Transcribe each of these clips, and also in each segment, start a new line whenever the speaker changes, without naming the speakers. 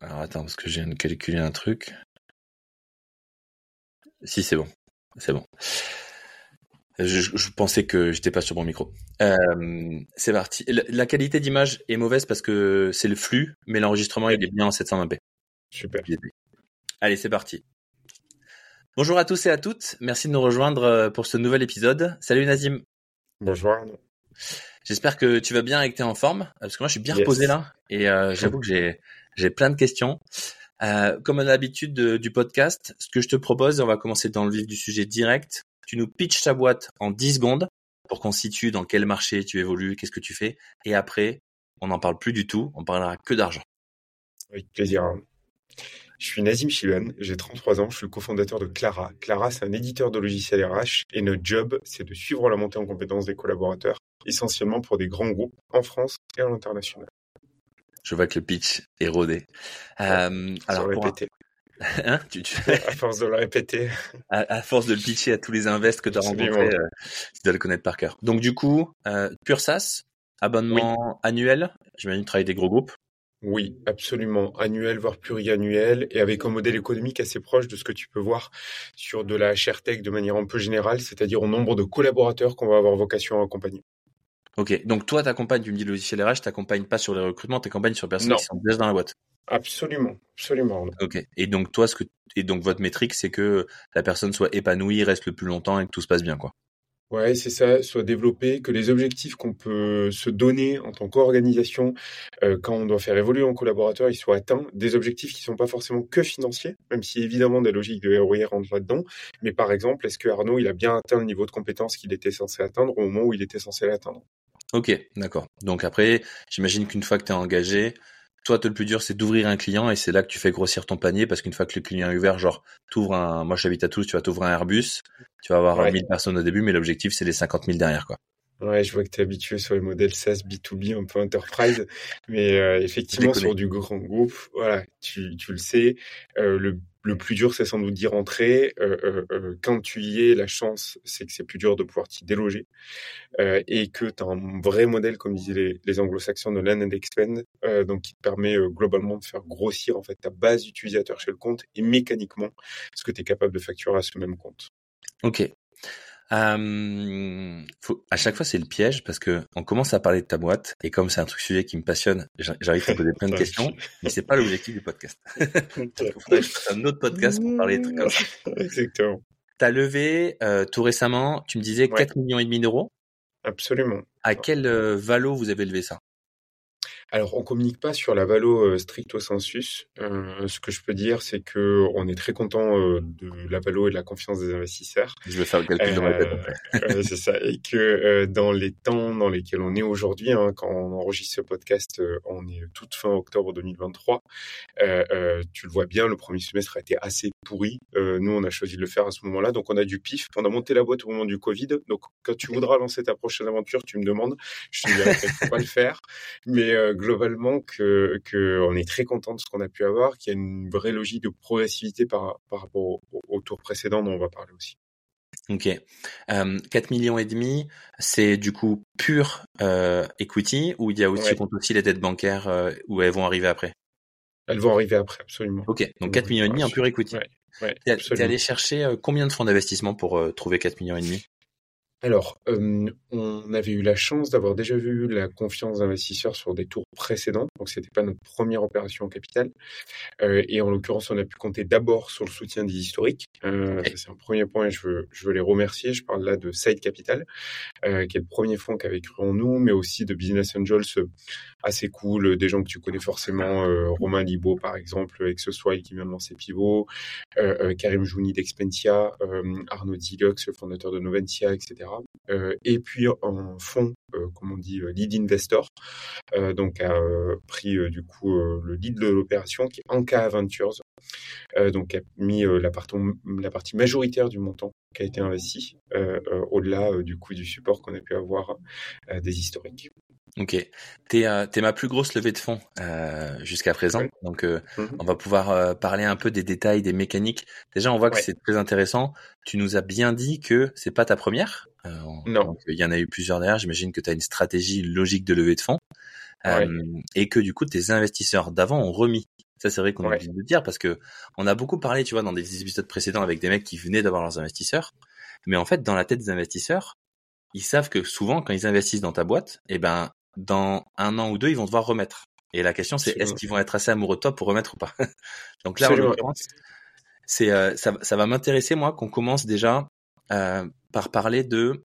Alors attends, parce que je viens de calculer un truc. Si, c'est bon. C'est bon. Je, pensais que j'étais pas sur mon micro. Euh, c'est parti. La, qualité d'image est mauvaise parce que c'est le flux, mais l'enregistrement il est bien en 720p.
Super.
Allez, c'est parti. Bonjour à tous et à toutes. Merci de nous rejoindre euh, pour ce nouvel épisode. Salut Nazim.
Bonjour.
J'espère que tu vas bien et que tu es en forme parce que moi je suis bien reposé là et euh, j'avoue que j'ai j'ai plein de questions. Euh, comme à l'habitude du podcast, ce que je te propose, on va commencer dans le vif du sujet direct. Tu nous pitches ta boîte en 10 secondes pour qu'on situe dans quel marché tu évolues, qu'est-ce que tu fais. Et après, on n'en parle plus du tout, on parlera que d'argent.
Avec plaisir. Je suis Nazim Chilouane, j'ai 33 ans, je suis le cofondateur de Clara. Clara, c'est un éditeur de logiciels RH et notre job, c'est de suivre la montée en compétences des collaborateurs, essentiellement pour des grands groupes en France et à l'international.
Je vois que le pitch est rodé.
Euh, alors, répéter.
Hein,
à force de le répéter.
À, force de le pitcher à tous les invests que tu as rencontrés, euh, tu dois le connaître par cœur. Donc du coup, euh, Pure SaaS, abonnement annuel, j'imagine travailler des gros groupes.
Oui, absolument. Annuel, voire pluriannuel, et avec un modèle économique assez proche de ce que tu peux voir sur de la tech de manière un peu générale, c'est-à-dire au nombre de collaborateurs qu'on va avoir vocation à accompagner.
Ok, donc toi, t'accompagnes, tu me dis logiciel RH, t'accompagnes pas sur les recrutements, t'accompagnes sur personnes qui sont déjà dans la boîte.
Absolument, absolument.
Ok, et donc toi, ce que et donc votre métrique, c'est que la personne soit épanouie, reste le plus longtemps et que tout se passe bien, quoi.
Ouais, c'est ça, soit développé, que les objectifs qu'on peut se donner en tant qu'organisation euh, quand on doit faire évoluer un collaborateur, ils soient atteints. Des objectifs qui sont pas forcément que financiers, même si évidemment des logiques de ROI rentrent là-dedans. Mais par exemple, est-ce que Arnaud, il a bien atteint le niveau de compétence qu'il était censé atteindre au moment où il était censé l'atteindre?
Ok, d'accord. Donc après, j'imagine qu'une fois que tu es engagé, toi, le plus dur, c'est d'ouvrir un client et c'est là que tu fais grossir ton panier parce qu'une fois que le client est ouvert, genre, t'ouvres un, moi j'habite à tous, tu vas t'ouvrir un Airbus, tu vas avoir 1000 personnes au début, mais l'objectif, c'est les 50 000 derrière, quoi.
Ouais, je vois que tu es habitué sur les modèles SaaS B2B, un peu enterprise, mais euh, effectivement sur du grand groupe, voilà, tu, tu le sais, euh, le le plus dur, c'est sans doute d'y rentrer. Euh, euh, euh, quand tu y es, la chance, c'est que c'est plus dur de pouvoir t'y déloger et que tu as un vrai modèle, comme disaient les, anglo-saxons, de land and expand, donc qui te permet globalement de faire grossir en fait ta base d'utilisateurs chez le compte et mécaniquement ce que tu es capable de facturer à ce même compte.
Ok. Euh, faut, à chaque fois, c'est le piège parce que on commence à parler de ta boîte et comme c'est un truc sujet qui me passionne, j'arrive à poser plein de questions, mais c'est pas l'objectif du podcast. un autre podcast pour parler de trucs comme ça.
Exactement.
T'as levé euh, tout récemment, tu me disais 4 millions et demi d'euros.
Absolument.
À quel euh, valo vous avez levé ça?
Alors, on communique pas sur la valo euh, stricto sensus. Euh, ce que je peux dire, c'est que on est très content euh, de la valo et de la confiance des investisseurs.
Je vais faire le calcul dans ma
tête. c'est ça. Et que dans les temps dans lesquels on est aujourd'hui, hein, quand on enregistre ce podcast, on est toute fin octobre 2023. tu le vois bien, le premier semestre a été assez pourri. nous, on a choisi de le faire à ce moment-là, donc on a du pif. On a monté la boîte au moment du Covid. Donc, quand tu voudras lancer ta prochaine aventure, tu me demandes. Je te dirai qu'il faut pas le faire, mais globalement que, on est très content de ce qu'on a pu avoir, qu'il y a une vraie logique de progressivité par, par rapport au, tour précédent dont on va parler aussi.
Ok. Euh, 4 millions et demi, c'est du coup pur euh, equity ou il y a aussi, compte aussi les dettes bancaires euh, où elles vont arriver après?
Elles vont arriver après, absolument.
Ok, donc 4 millions et demi en pur equity.
Ouais,
es allé chercher euh, combien de fonds d'investissement pour trouver 4 millions et demi?
Alors, on avait eu la chance d'avoir déjà vu la confiance d'investisseurs sur des tours précédents, donc c'était pas notre première opération en capital. Euh, et en l'occurrence, on a pu compter d'abord sur le soutien des historiques. Euh, c'est un premier point et je veux, je veux les remercier. Je parle là de Side Capital, euh, qui est le premier fonds qui avait cru en nous, mais aussi de Business Angels assez cool, des gens que tu connais forcément, Romain Libo par exemple, Exoswile qui vient de lancer Pivot, Karim Jouni d'Expentia, Arnaud Dilux, le fondateur de Noventia, etc. Euh, et puis un fonds, euh, comme on dit, euh, lead investor, donc a pris du coup le lead de l'opération qui est Anka Ventures, donc a mis la, la partie majoritaire du montant qui a été investi, au-delà du coût du support qu'on a pu avoir des historiques.
Ok, t'es euh, es ma plus grosse levée de fonds euh, jusqu'à présent, donc euh, mhm. on va pouvoir euh, parler un peu des détails, des mécaniques. Déjà, on voit que c'est très intéressant. Tu nous as bien dit que c'est pas ta première.
non.
Il y en a eu plusieurs derrière. J'imagine que tu as une stratégie logique de levée de fonds. et que du coup tes investisseurs d'avant ont remis. Ça c'est vrai qu'on a envie de dire parce que on a beaucoup parlé, tu vois, dans des épisodes précédents avec des mecs qui venaient d'avoir leurs investisseurs, mais en fait dans la tête des investisseurs, ils savent que souvent quand ils investissent dans ta boîte, eh ben dans un an ou deux ils vont devoir remettre. Et la question c'est est-ce qu'ils vont être assez amoureux de toi pour remettre ou pas? Donc là en l'occurrence, c'est euh, ça, ça va m'intéresser moi qu'on commence déjà euh, par parler de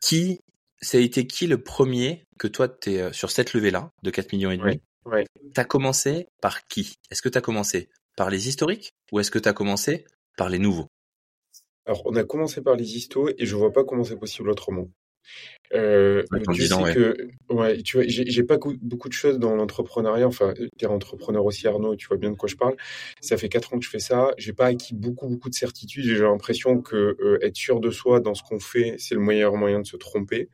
qui ça a été qui le premier que toi, tu es euh, sur cette levée-là de 4 millions et demi?
Ouais,
Tu as commencé par qui? Est-ce que tu as commencé par les historiques ou est-ce que tu as commencé par les nouveaux?
Alors, on a commencé par les historiques et je vois pas comment c'est possible autrement. Euh, tu sais que, ouais, tu vois, j'ai pas beaucoup de choses dans l'entrepreneuriat. Enfin, t'es entrepreneur aussi, Arnaud, tu vois bien de quoi je parle. Ça fait quatre ans que je fais ça. J'ai pas acquis beaucoup, beaucoup de certitudes. J'ai l'impression que euh, être sûr de soi dans ce qu'on fait, c'est le meilleur moyen de se tromper.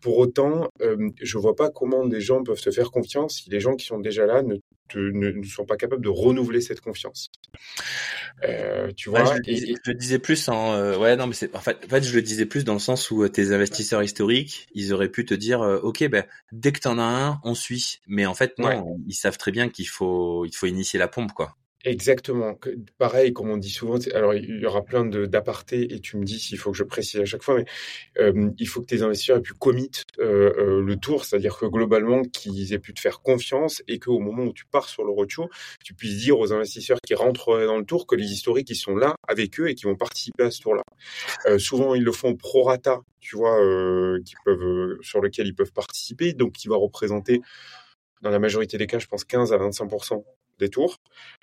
Pour autant, euh, je vois pas comment des gens peuvent te faire confiance si les gens qui sont déjà là ne ne, sont pas capables de renouveler cette confiance.
Euh, tu vois. je, et, je, le disais plus en euh, ouais non mais c'est en fait en fait je le disais plus dans le sens où euh, tes investisseurs historiques ils auraient pu te dire euh, ok ben dès que t'en as un on suit mais en fait non ils savent très bien qu'il faut il faut initier la pompe quoi.
Exactement. Pareil, comme on dit souvent, alors il y aura plein d'apartés et tu me dis s'il faut que je précise à chaque fois, mais euh, il faut que tes investisseurs aient pu commit euh, euh, le tour, c'est-à-dire que globalement qu'ils aient pu te faire confiance et qu'au moment où tu pars sur le retour, tu puisses dire aux investisseurs qui rentrent dans le tour que les historiques ils sont là avec eux et qui vont participer à ce tour-là. souvent ils le font pro rata, tu vois, qui peuvent sur lequel ils peuvent participer, donc qui va représenter dans la majorité des cas, je pense 15 à 25 des tours.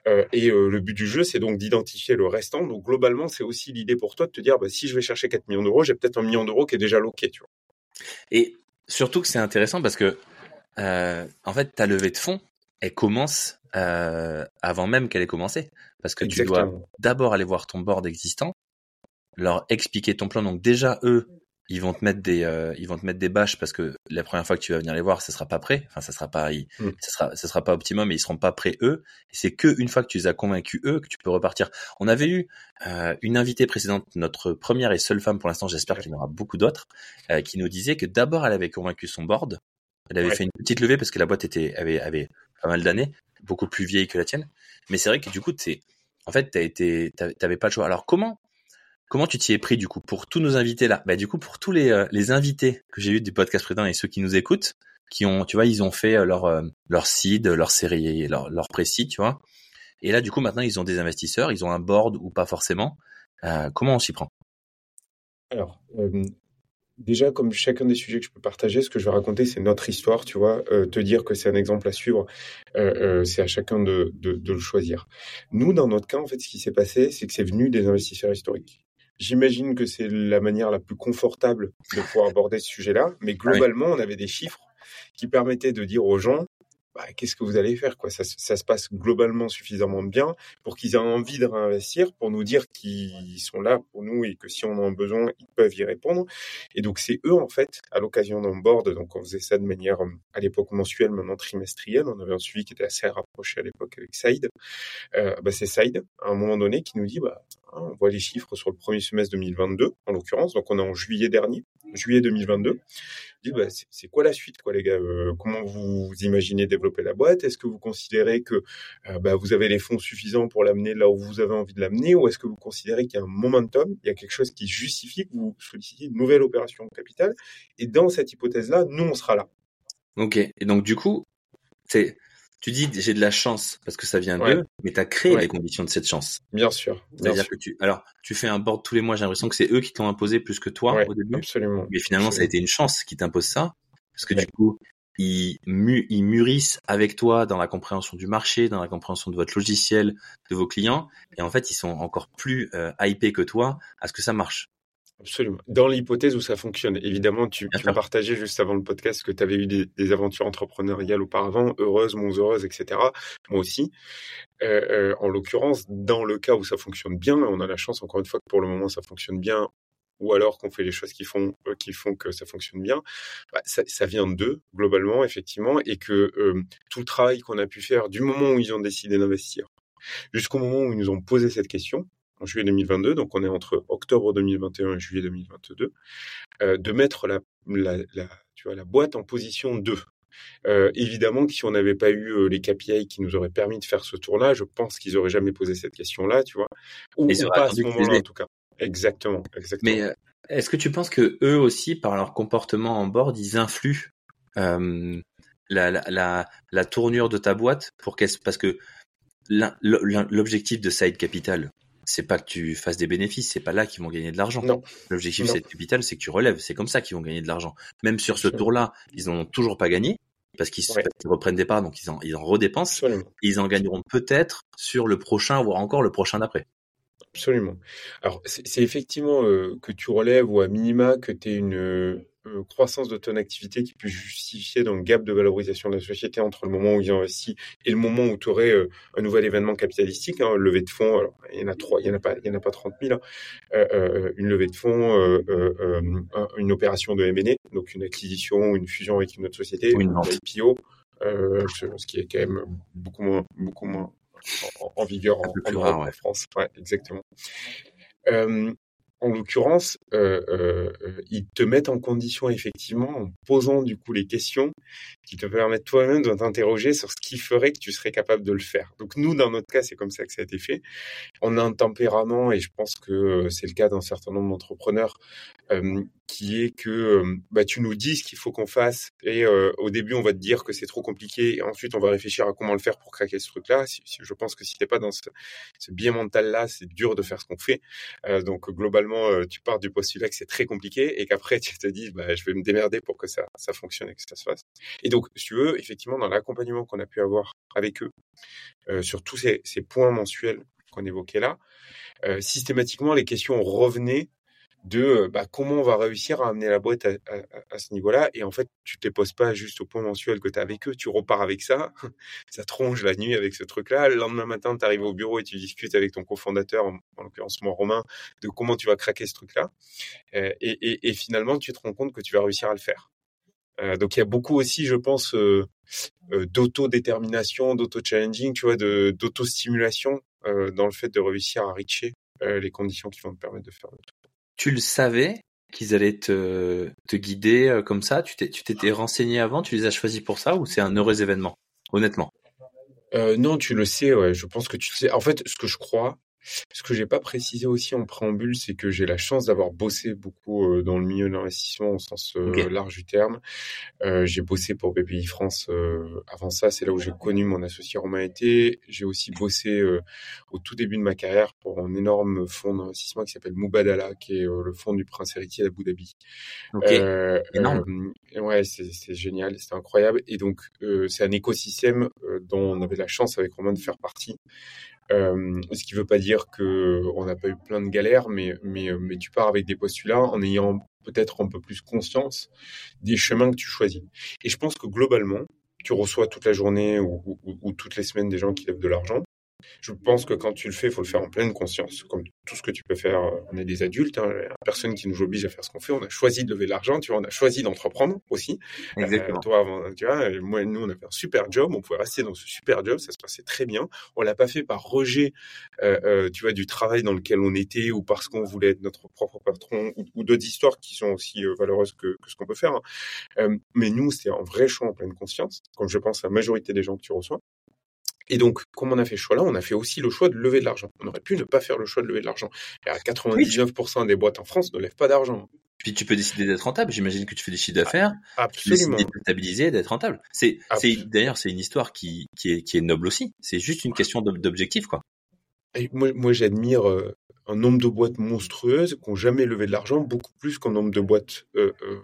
Euh, et euh, le but du jeu, c'est donc d'identifier le restant. Donc globalement, c'est aussi l'idée pour toi de te dire, bah, si je vais chercher 4 millions d'euros, j'ai peut-être un million d'euros qui est déjà loqué. Tu vois.
Et surtout que c'est intéressant parce que, euh, en fait, ta levée de fonds, elle commence avant même qu'elle ait commencé. Parce que tu dois d'abord aller voir ton board existant, leur expliquer ton plan. Donc déjà, eux, ils vont te mettre des euh, ils vont te mettre des bâches parce que la première fois que tu vas venir les voir, ça sera pas prêt. Enfin, ça sera pas mm. ça sera ça sera pas optimum et ils seront pas prêts eux. C'est que une fois que tu les as convaincus eux que tu peux repartir. On avait eu euh, une invitée précédente, notre première et seule femme pour l'instant, j'espère qu'il y en aura beaucoup d'autres, euh, qui nous disait que d'abord elle avait convaincu son board. Elle avait fait une petite levée parce que la boîte était avait avait pas mal d'années, beaucoup plus vieille que la tienne. Mais c'est vrai que du coup, en fait, t'as été, t'avais pas le choix. Alors comment Comment tu t'y es pris du coup pour tous nos invités là? Bah du coup pour tous les, euh, les invités que j'ai eu du podcast précédent et ceux qui nous écoutent, qui ont, tu vois, ils ont fait euh, leur euh, leur seed, leur série, leur leur précis, tu vois. Et là du coup maintenant ils ont des investisseurs, ils ont un board ou pas forcément. comment on s'y prend?
Alors déjà comme chacun des sujets que je peux partager, ce que je vais raconter c'est notre histoire, tu vois. te dire que c'est un exemple à suivre, c'est à chacun de, de de le choisir. Nous dans notre cas en fait, ce qui s'est passé, c'est que c'est venu des investisseurs historiques. J'imagine que c'est la manière la plus confortable de pouvoir aborder ce sujet-là, mais globalement, on avait des chiffres qui permettaient de dire aux gens bah, qu'est-ce que vous allez faire quoi? Ça, ça, se passe globalement suffisamment bien pour qu'ils aient envie de réinvestir, pour nous dire qu'ils sont là pour nous et que si on en a besoin, ils peuvent y répondre. Et donc c'est eux en fait, à l'occasion d'un board, donc on faisait ça de manière à l'époque mensuelle, maintenant trimestrielle. On avait un suivi qui était assez rapproché à l'époque avec Saïd. Euh, bah, c'est Saïd à un moment donné qui nous dit bah Hein, on voit les chiffres sur le premier semestre 2022, en l'occurrence. Donc, on est en juillet dernier, juillet 2022. Bah, c'est quoi la suite, quoi, les gars? Euh, Comment vous imaginez développer la boîte? Est-ce que vous considérez que euh, bah, vous avez les fonds suffisants pour l'amener là où vous avez envie de l'amener? Ou est-ce que vous considérez qu'il y a un momentum, il y a quelque chose qui justifie que vous sollicitiez une nouvelle opération capital? Et dans cette hypothèse-là, nous, on sera là.
Ok. Et donc, du coup, c'est tu dis j'ai de la chance parce que ça vient d'eux, mais tu as créé les conditions de cette chance.
Bien sûr.
C'est-à-dire que tu, alors, tu fais un board tous les mois, j'ai l'impression que c'est eux qui t'ont imposé plus que toi au début.
Absolument.
Mais finalement,
ça a
été une chance qui t'impose ça, parce que du coup, ils, ils mûrissent avec toi dans la compréhension du marché, dans la compréhension de votre logiciel, de vos clients, et en fait, ils sont encore plus euh, hypés que toi à ce que ça marche.
Absolument. Dans l'hypothèse où ça fonctionne, évidemment, tu, tu partagé juste avant le podcast que tu avais eu des, des, aventures entrepreneuriales auparavant, heureuses, moins heureuses, etc. Moi aussi. Euh, euh, en l'occurrence, dans le cas où ça fonctionne bien, on a la chance, encore une fois, que pour le moment ça fonctionne bien, ou alors qu'on fait les choses qui font euh, qui font que ça fonctionne bien, bah, ça, ça, vient d'eux globalement, effectivement, et que euh, tout le travail qu'on a pu faire du moment où ils ont décidé d'investir jusqu'au moment où ils nous ont posé cette question, en juillet 2022, donc on est entre octobre 2021 et juillet 2022, euh, de mettre la, la, la, tu vois, la boîte en position 2. Euh, évidemment que si on n'avait pas eu euh, les KPI qui nous auraient permis de faire ce tour-là, je pense qu'ils auraient jamais posé cette question-là, tu vois.
Ou, pas à ce moment-là,
en tout cas. Exactement, exactement.
Mais est-ce que tu penses que eux aussi, par leur comportement en board, ils influent la, la, la, tournure de ta boîte pour qu'elle parce que l'objectif de Side Capital, c'est pas que tu fasses des bénéfices, c'est pas là qu'ils vont gagner de l'argent.
Non.
L'objectif de Side Capital, c'est que tu relèves. C'est comme ça qu'ils vont gagner de l'argent. Même sur ce tour-là, ils n'ont toujours pas gagné parce qu'ils reprennent des parts, donc ils en, ils en redépensent. Ils en gagneront peut-être sur le prochain, voire encore le prochain d'après.
Absolument. Alors, c'est effectivement euh, que tu relèves ou à minima que tu es une, euh, croissance de ton activité qui peut justifier dans le gap de valorisation de la société entre le moment où ils investissent et le moment où tu aurais euh, un nouvel événement capitalistique, hein, levée de fonds. Alors, il y en a trois, il y en a pas, il y en a pas 30 000. Hein. Euh, une levée de fonds, une opération de M&A, donc une acquisition, une fusion avec une autre société,
une
IPO, ce qui est quand même beaucoup moins, beaucoup moins en, vigueur en, France. Ouais, exactement. Euh, en l'occurrence, euh, euh, euh, ils te mettent en condition effectivement en posant du coup les questions qui te permettent toi-même de t'interroger sur ce qui ferait que tu serais capable de le faire. Donc nous, dans notre cas, c'est comme ça que ça a été fait. On a un tempérament et je pense que c'est le cas d'un certain nombre d'entrepreneurs qui est que bah, tu nous dis ce qu'il faut qu'on fasse et au début on va te dire que c'est trop compliqué et ensuite on va réfléchir à comment le faire pour craquer ce truc-là. Je pense que si t'es pas dans ce, ce biais mental-là, c'est dur de faire ce qu'on fait. donc globalement, tu pars du postulat que c'est très compliqué et qu'après tu te dis bah, je vais me démerder pour que ça, ça fonctionne et que ça se fasse. Et donc si tu veux, effectivement dans l'accompagnement qu'on a pu avoir avec eux sur tous ces, ces points mensuels qu'on évoquait là, systématiquement les questions revenaient de euh, bah, comment on va réussir à amener la boîte à, ce niveau-là. Et en fait, tu te poses pas juste au point mensuel que tu as avec eux, tu repars avec ça, ça tronge la nuit avec ce truc-là. Le lendemain matin, tu arrives au bureau et tu discutes avec ton cofondateur, en, l'occurrence moi Romain, de comment tu vas craquer ce truc-là. Euh, et, finalement, tu te rends compte que tu vas réussir à le faire. Euh, donc il y a beaucoup aussi, je pense, d'auto-détermination, d'auto-challenging, tu vois, d'auto-stimulation dans le fait de réussir à reacher les conditions qui vont te permettre de faire le truc
tu le savais qu'ils allaient te, te guider euh, comme ça? Tu t'étais renseigné avant? Tu les as choisis pour ça ou c'est un heureux événement? Honnêtement.
Euh, non, tu le sais, ouais. Je pense que tu le sais. En fait, ce que je crois, ce que j'ai pas précisé aussi en préambule, c'est que j'ai la chance d'avoir bossé beaucoup euh, dans le milieu de l'investissement au sens euh, large du terme. Euh, j'ai bossé pour BPI France avant ça, c'est là où j'ai connu mon associé Romain Été. J'ai aussi bossé au tout début de ma carrière pour un énorme fonds d'investissement qui s'appelle Mubadala, qui est le fonds du prince héritier d'Abu Dhabi.
Ok. Énorme.
ouais, c'est génial, c'est incroyable. Et donc, c'est un écosystème dont on avait la chance avec Romain de faire partie. Euh, ce qui ne veut pas dire que on n'a pas eu plein de galères, mais, mais, mais tu pars avec des postulats en ayant peut-être un peu plus conscience des chemins que tu choisis. Et je pense que globalement, tu reçois toute la journée ou, ou toutes les semaines des gens qui lèvent de l'argent. Je pense que quand tu le fais, il faut le faire en pleine conscience, comme tout ce que tu peux faire. Euh, on est des adultes, hein, personne qui nous oblige à faire ce qu'on fait. On a choisi de lever de l'argent, tu vois, on a choisi d'entreprendre aussi.
Euh, Exactement.
toi, avant, tu vois, moi nous, on a fait un super job, on pouvait rester dans ce super job, ça se passait très bien. On l'a pas fait par rejet, euh, tu vois, du travail dans lequel on était ou parce qu'on voulait être notre propre patron ou, d'autres histoires qui sont aussi valeureuses que, ce qu'on peut faire. Hein. mais nous, c'était un vrai choix en pleine conscience, comme je pense à la majorité des gens que tu reçois. Et donc, comme on a fait ce choix-là, on a fait aussi le choix de lever de l'argent. On aurait pu ne pas faire le choix de lever de l'argent. Et à 99% des boîtes en France ne lèvent pas d'argent.
Puis tu peux décider d'être rentable. J'imagine que tu fais des chiffres d'affaires.
Absolument.
Tu peux stabiliser, d'être rentable. C'est, c'est d'ailleurs, c'est une histoire qui, qui est, qui est noble aussi. C'est juste une question d'objectif, quoi.
Et moi, moi j'admire euh, un nombre de boîtes monstrueuses qui n'ont jamais levé de l'argent, beaucoup plus qu'un nombre de boîtes euh, euh,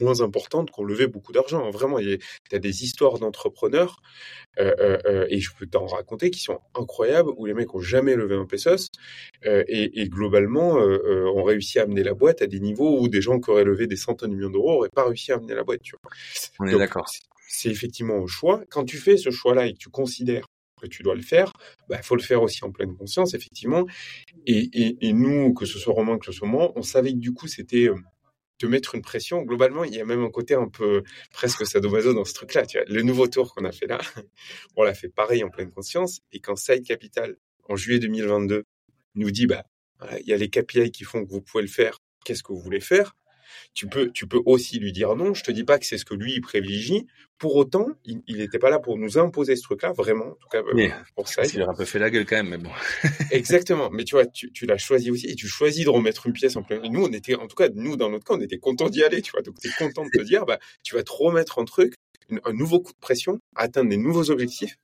moins importantes qui ont levé beaucoup d'argent. Vraiment, il y a des histoires d'entrepreneurs, euh, euh, euh, et je peux t'en raconter, qui sont incroyables, où les mecs ont jamais levé un pesos, et, et, globalement, ont réussi à amener la boîte à des niveaux où des gens qui auraient levé des centaines de millions d'euros n'auraient pas réussi à amener la boîte. Tu vois.
On est d'accord.
C'est effectivement un choix. Quand tu fais ce choix-là et que tu considères que tu dois le faire, il bah, faut le faire aussi en pleine conscience, effectivement. Et, et, et, nous, que ce soit Romain, que ce soit moi, on savait que du coup, c'était te mettre une pression. Globalement, il y a même un côté un peu presque sadomaso dans ce truc-là. Tu vois, le nouveau tour qu'on a fait là, on l'a fait pareil en pleine conscience. Et quand Side Capital, en juillet 2022, nous dit, bah, il y a les KPI qui font que vous pouvez le faire. Qu'est-ce que vous voulez faire? Tu peux, tu peux aussi lui dire non. Je te dis pas que c'est ce que lui il privilégie. Pour autant, il n'était pas là pour nous imposer ce truc-là, vraiment. En tout cas,
euh, pour ça. Il a un peu fait la gueule quand même, mais bon.
Exactement. Mais tu vois, tu, tu l'as choisi aussi et tu choisis de remettre une pièce en plein. Nous, on était, en tout cas, nous dans notre cas, on était content d'y aller. Tu vois, donc es content de te dire, bah, tu vas te remettre un truc un nouveau coup de pression, à atteindre des nouveaux objectifs,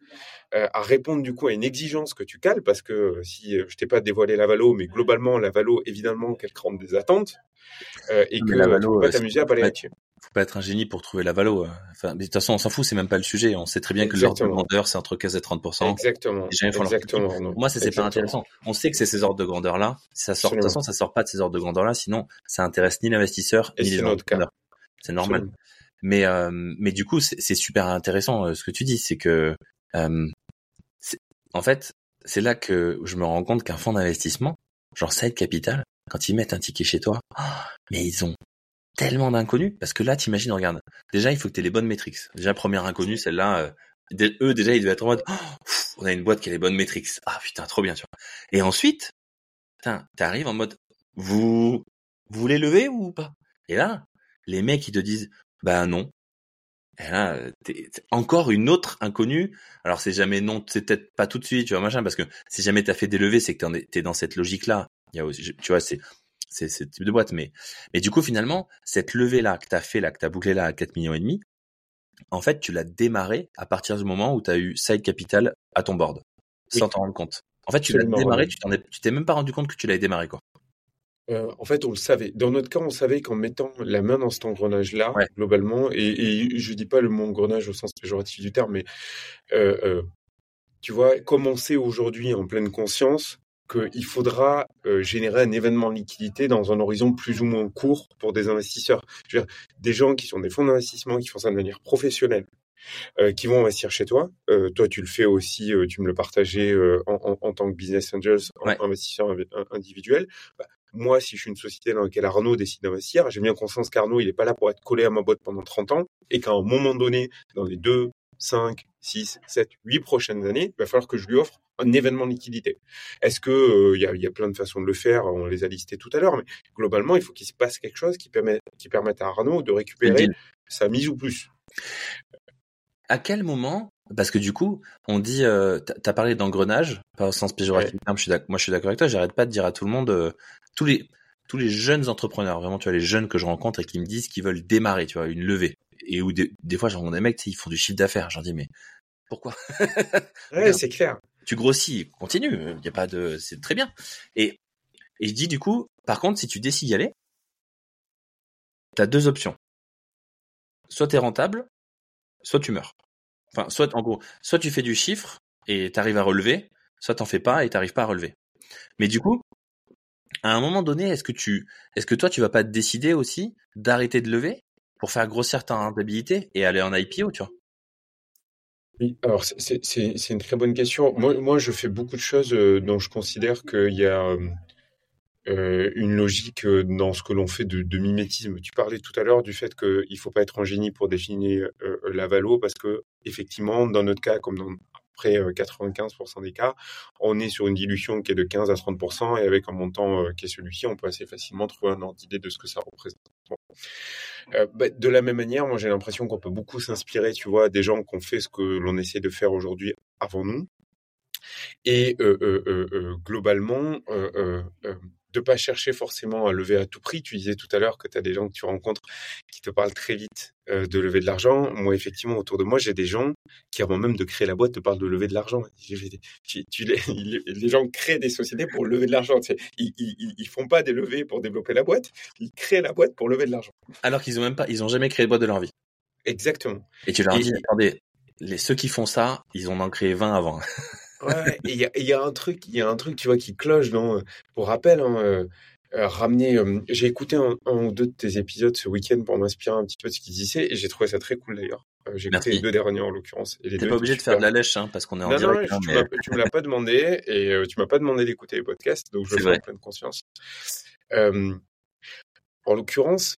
euh, à répondre du coup à une exigence que tu cales, parce que euh, si euh, je t'ai pas dévoilé la valo, mais globalement la valo, évidemment qu'elle crante des attentes, et que la tu peux pas t'amuser à pas là-dessus.
Faut pas être un génie pour trouver la valo. Enfin, de toute façon, on s'en fout, c'est même pas le sujet. On sait très bien que l'ordre de grandeur, c'est entre 15 et 30%.
Exactement.
Exactement. moi, ça c'est pas intéressant. On sait que c'est ces ordres de grandeur là. Ça sort, de toute façon, ça sort pas de ces ordres de grandeur là. Sinon, ça intéresse ni l'investisseur ni les autres. C'est normal. Mais euh, mais du coup, c'est super intéressant euh, ce que tu dis, c'est que euh, en fait, c'est là que je me rends compte qu'un fonds d'investissement, genre Side Capital, quand ils mettent un ticket chez toi, oh, mais ils ont tellement d'inconnus parce que là, t'imagines, regarde, déjà il faut que tu aies les bonnes métriques. Déjà première inconnue, celle-là, eux déjà ils devaient être en mode, oh, on a une boîte qui a les bonnes métriques. Ah putain, trop bien, tu vois. Et ensuite, putain, t'arrives en mode, vous, vous voulez lever ou pas? Et là, les mecs ils te disent, ben non. Et là, t'es, encore une autre inconnue. Alors c'est jamais non, c'est peut-être pas tout de suite, tu vois machin, parce que si jamais t'as fait des levées, c'est que t'es dans cette logique-là. Il y a aussi, tu vois, c'est c'est ce type de boîte. Mais mais du coup finalement, cette levée là que t'as fait là, que t'as bouclé là à 4 millions et demi, en fait tu l'as démarré à partir du moment où t'as eu side capital à ton board, sans t'en rendre compte. En fait, tu l'as démarré, tu t'en tu t'es même pas rendu compte que tu l'avais démarré quoi.
Euh, en fait, on le savait. Dans notre cas, on savait qu'en mettant la main dans cet engrenage-là, globalement, et, et je dis pas le mot engrenage au sens péjoratif du terme, mais euh, euh, tu vois, comme on sait aujourd'hui en pleine conscience qu'il faudra générer un événement de liquidité dans un horizon plus ou moins court pour des investisseurs. Je veux dire, des gens qui sont des fonds d'investissement, qui font ça de manière professionnelle, qui vont investir chez toi. toi, tu le fais aussi, tu me le partageais en, tant que business angels, investisseur individuel. Bah, moi, si je suis une société dans laquelle Arnaud décide d'investir, j'ai bien conscience qu'Arnaud, il n'est pas là pour être collé à ma boîte pendant 30 ans et qu'à un moment donné, dans les 2, 5, 6, 7, 8 prochaines années, il va falloir que je lui offre un événement de liquidité. Est-ce que euh, il y, a, plein de façons de le faire, on les a listés tout à l'heure, mais globalement, il faut qu'il se passe quelque chose qui, permet, qui permette à Arnaud de récupérer sa mise ou plus.
À quel moment parce que du coup, on dit, euh, t'as parlé d'engrenage, pas au sens péjoratif. moi, je suis d'accord avec toi. J'arrête pas de dire à tout le monde, euh, tous les tous les jeunes entrepreneurs, vraiment, tu vois, les jeunes que je rencontre et qui me disent qu'ils veulent démarrer, tu vois, une levée. Et où des, fois, j'en des mecs, ils font du chiffre d'affaires. J'en dis, mais pourquoi?
Ouais, c'est clair.
Tu grossis, continue. Il y a pas de, c'est très bien. Et et je dis du coup, par contre, si tu décides d'y aller, t'as deux options. Soit t'es rentable, soit tu meurs. Enfin, soit en gros, soit tu fais du chiffre et t'arrives à relever, soit t'en fais pas et t'arrives pas à relever. Mais du coup, à un moment donné, est-ce que tu, est-ce que toi, tu vas pas te décider aussi d'arrêter de lever pour faire grossir ta rentabilité et aller en IPO, tu vois?
Oui, alors c'est une très bonne question. Moi, moi, je fais beaucoup de choses euh, dont je considère qu'il y a euh, euh, une logique dans ce que l'on fait de, mimétisme. Tu parlais tout à l'heure du fait qu'il ne faut pas être un génie pour définir la valo parce que effectivement, dans notre cas, comme dans près 95% des cas, on est sur une dilution qui est de 15 à 30% et avec un montant qui est celui-ci, on peut assez facilement trouver un ordre d'idée de ce que ça représente. Euh, bah, de la même manière, moi j'ai l'impression qu'on peut beaucoup s'inspirer, tu vois, des gens qui ont fait ce que l'on essaie de faire aujourd'hui avant nous. Et euh, euh, globalement, de pas chercher forcément à lever à tout prix. Tu disais tout à l'heure que tu as des gens que tu rencontres qui te parlent très vite euh, de lever de l'argent. Moi, effectivement, autour de moi, j'ai des gens qui, avant même de créer la boîte, te parlent de lever de l'argent. les, gens créent des sociétés pour lever de l'argent. Ils, ils, font pas des levées pour développer la boîte. Ils créent la boîte pour lever de l'argent.
Alors qu'ils ont même pas, ils ont jamais créé de boîte de leur vie.
Exactement.
Et tu leur dis, attendez, les, ceux qui font ça, ils ont en créé 20 avant.
Ouais, il y a, y a un truc, il y a un truc, tu vois, qui cloche dans, euh, pour rappel, hein, euh, euh, ramener, j'ai écouté un, ou deux de tes épisodes ce week-end pour m'inspirer un petit peu de ce qu'ils disaient et j'ai trouvé ça très cool d'ailleurs. j'ai écouté les deux derniers en l'occurrence.
T'es pas obligé de faire de la lèche, hein, parce qu'on est en direct.
Non, hein, tu, me l'as pas demandé et tu m'as pas demandé d'écouter les podcasts, donc je le fais en pleine conscience. En l'occurrence,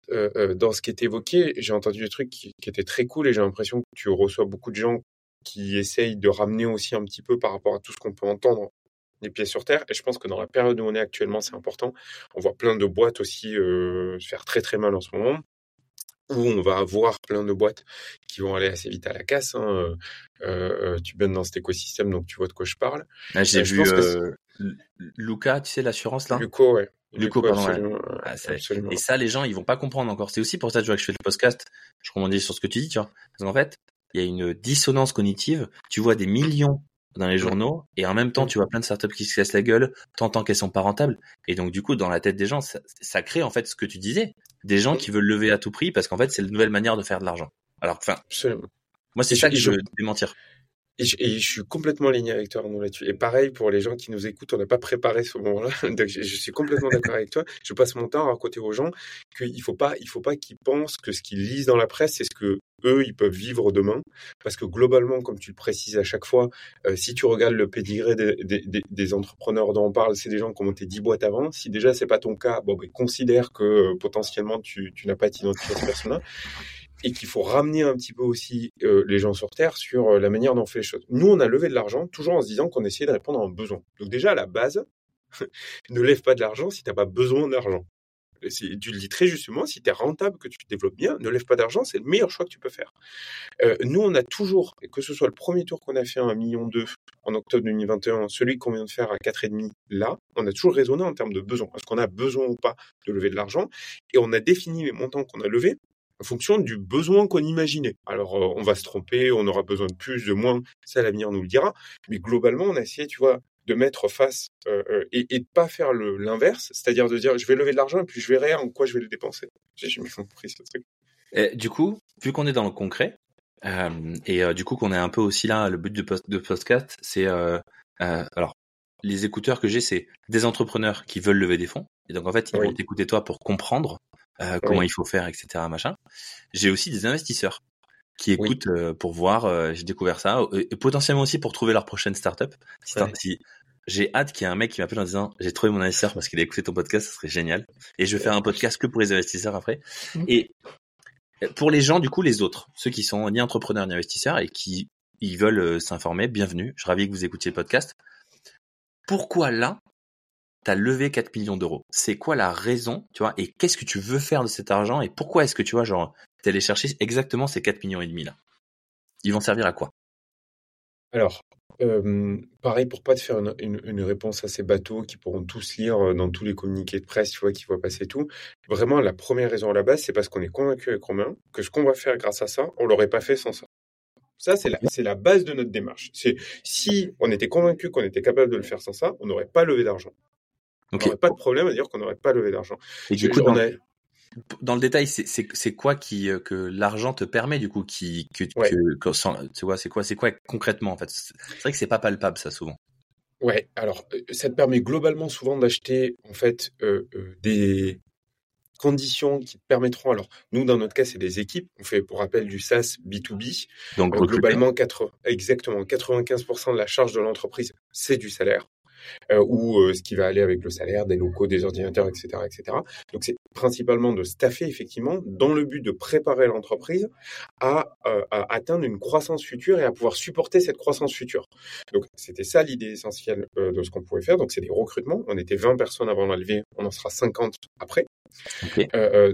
dans ce qui est évoqué, j'ai entendu des trucs qui, qui étaient très cool et j'ai l'impression que tu reçois beaucoup de gens qui essaye de ramener aussi un petit peu par rapport à tout ce qu'on peut entendre les pieds sur terre. Et je pense que dans la période où on est actuellement, c'est important. On voit plein de boîtes aussi euh, se faire très très mal en ce moment où on va avoir plein de boîtes qui vont aller assez vite à la casse. Hein. Euh, euh, tu baignes dans cet écosystème, donc tu vois de quoi je parle.
Ah, j'ai vu euh, Luca, tu sais l'assurance là?
Luco, ouais.
Luco, pardon. Ah, et ça, les gens, ils vont pas comprendre encore. C'est aussi pour ça que je fais le podcast. Je rebondis sur ce que tu dis, tu vois. Parce qu'en fait, il y a une dissonance cognitive. Tu vois des millions dans les journaux et en même temps tu vois plein de startups qui se cassent la gueule tant qu'elles sont pas rentables. Et donc du coup dans la tête des gens ça, ça crée en fait ce que tu disais. Des gens qui veulent lever à tout prix parce qu'en fait c'est la nouvelle manière de faire de l'argent. Alors enfin moi c'est ça que je veux démentir
et je, suis complètement aligné avec toi Arnaud là-dessus. Et pareil pour les gens qui nous écoutent, on n'a pas préparé ce moment-là. Donc je, suis complètement d'accord avec toi. Je passe mon temps à raconter aux gens qu'il faut pas, pas qu'ils pensent que ce qu'ils lisent dans la presse, c'est ce que eux, ils peuvent vivre demain. Parce que globalement, comme tu le précises à chaque fois, euh, si tu regardes le pédigré des, entrepreneurs dont on parle, c'est des gens qui ont monté 10 boîtes avant. Si déjà c'est pas ton cas, bon, ben, considère que euh, potentiellement tu, n'as pas cette personne-là et qu'il faut ramener un petit peu aussi euh, les gens sur Terre sur euh, la manière dont on fait les choses. Nous, on a levé de l'argent toujours en se disant qu'on essayait de répondre à un besoin. Donc déjà, à la base, ne lève pas de l'argent si tu n'as pas besoin d'argent. Tu le dis très justement, si tu es rentable, que tu te développes bien, ne lève pas d'argent, c'est le meilleur choix que tu peux faire. Euh, nous, on a toujours, que ce soit le premier tour qu'on a fait à 1,2 million en octobre 2021, celui qu'on vient de faire à 4,5 là, on a toujours raisonné en termes de besoin. Est-ce qu'on a besoin ou pas de lever de l'argent? Et on a défini les montants qu'on a levés en fonction du besoin qu'on imaginait. Alors, euh, on va se tromper, on aura besoin de plus, de moins, ça l'avenir nous le dira. Mais globalement, on a essayé, tu vois, de mettre face euh, euh, et, de pas faire l'inverse, c'est-à-dire de dire je vais lever de l'argent et puis je verrai en quoi je vais le dépenser. J'ai jamais compris ce truc.
Et, du coup, vu qu'on est dans le concret, et du coup qu'on est un peu aussi là, le but de, post, de podcast, c'est alors les écouteurs que j'ai, c'est des entrepreneurs qui veulent lever des fonds. Et donc en fait, ils vont t'écouter toi pour comprendre euh, comment il faut faire, etc. Machin. J'ai aussi des investisseurs qui écoutent euh, pour voir. Euh, j'ai découvert ça et potentiellement aussi pour trouver leur prochaine startup. Si, si j'ai hâte qu'il y ait un mec qui m'appelle en disant j'ai trouvé mon investisseur parce qu'il a écouté ton podcast, ça serait génial. Et je vais faire un podcast que pour les investisseurs après. Mmh. Et pour les gens, du coup, les autres, ceux qui sont ni entrepreneurs ni investisseurs et qui ils veulent s'informer, bienvenue. Je suis ravi que vous écoutiez le podcast. Pourquoi là, tu as levé 4 millions d'euros. C'est quoi la raison, tu vois, et qu'est-ce que tu veux faire de cet argent et pourquoi est-ce que tu vois, genre, allé chercher exactement ces 4 millions et demi là? Ils vont servir à quoi?
Alors, euh, pareil pour pas te faire une, une, réponse assez bateau qui pourront tous lire euh, dans tous les communiqués de presse, tu vois, qui voient passer tout. Vraiment, la première raison à la base, c'est parce qu'on est convaincu avec Romain que ce qu'on va faire grâce à ça, on l'aurait pas fait sans ça. Ça, c'est la, la base de notre démarche. Si on était convaincu qu'on était capable de le faire sans ça, on n'aurait pas levé d'argent. Donc, il pas de problème à dire qu'on n'aurait pas levé d'argent.
Et du coup, dans, dans, le détail, c'est quoi qui euh, que l'argent te permet du coup, qui que, tu vois, c'est quoi, c'est quoi concrètement en fait? C'est vrai que c'est pas palpable ça souvent.
Ouais, alors euh, ça te permet globalement souvent d'acheter en fait euh, des conditions qui te permettront. Alors nous, dans notre cas, c'est des équipes. On fait pour rappel du SaaS B2B. Donc globalement, 4, exactement 95% de la charge de l'entreprise, c'est du salaire. Euh, ou euh, ce qui va aller avec le salaire, des locaux, des ordinateurs, etc., etc. Donc c'est principalement de staffer effectivement dans le but de préparer l'entreprise à, euh, à, atteindre une croissance future et à pouvoir supporter cette croissance future. Donc c'était ça l'idée essentielle de ce qu'on pouvait faire. Donc c'est des recrutements. On était 20 personnes avant la levée, on en sera 50 après.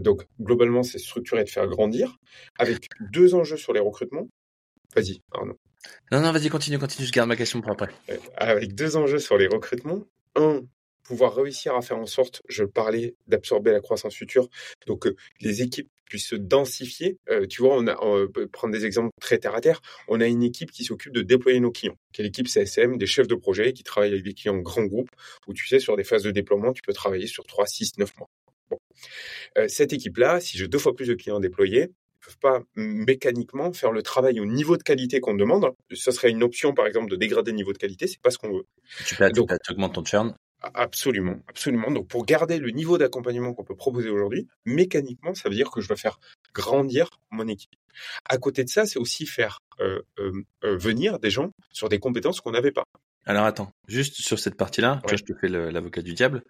donc globalement c'est structurer et de faire grandir avec deux enjeux sur les recrutements. Vas-y Arnaud.
Non, non, vas-y, continue, continue, je garde ma question pour après.
Euh, avec deux enjeux sur les recrutements. Un, pouvoir réussir à faire en sorte, je parlais, d'absorber la croissance future, donc que les équipes puissent se densifier. Euh, tu vois, on peut prendre des exemples très terre à terre. On a une équipe qui s'occupe de déployer nos clients, qui est l'équipe CSM, des chefs de projet qui travaillent avec des clients grands groupes, où tu sais, sur des phases de déploiement, tu peux travailler sur 3, 6, 9 mois. Bon. Euh, cette équipe-là, si j'ai deux fois plus de clients déployés, peuvent pas mécaniquement faire le travail au niveau de qualité qu'on demande. Ce serait une option, par exemple, de dégrader le niveau de qualité. C'est pas ce qu'on veut.
Tu peux, Donc, tu augmentes ton churn.
Absolument, absolument. Donc, pour garder le niveau d'accompagnement qu'on peut proposer aujourd'hui, mécaniquement, ça veut dire que je dois faire grandir mon équipe. À côté de ça, c'est aussi faire euh, euh, euh, venir des gens sur des compétences qu'on n'avait pas.
Alors attends, juste sur cette partie-là, je te fais l'avocat du diable.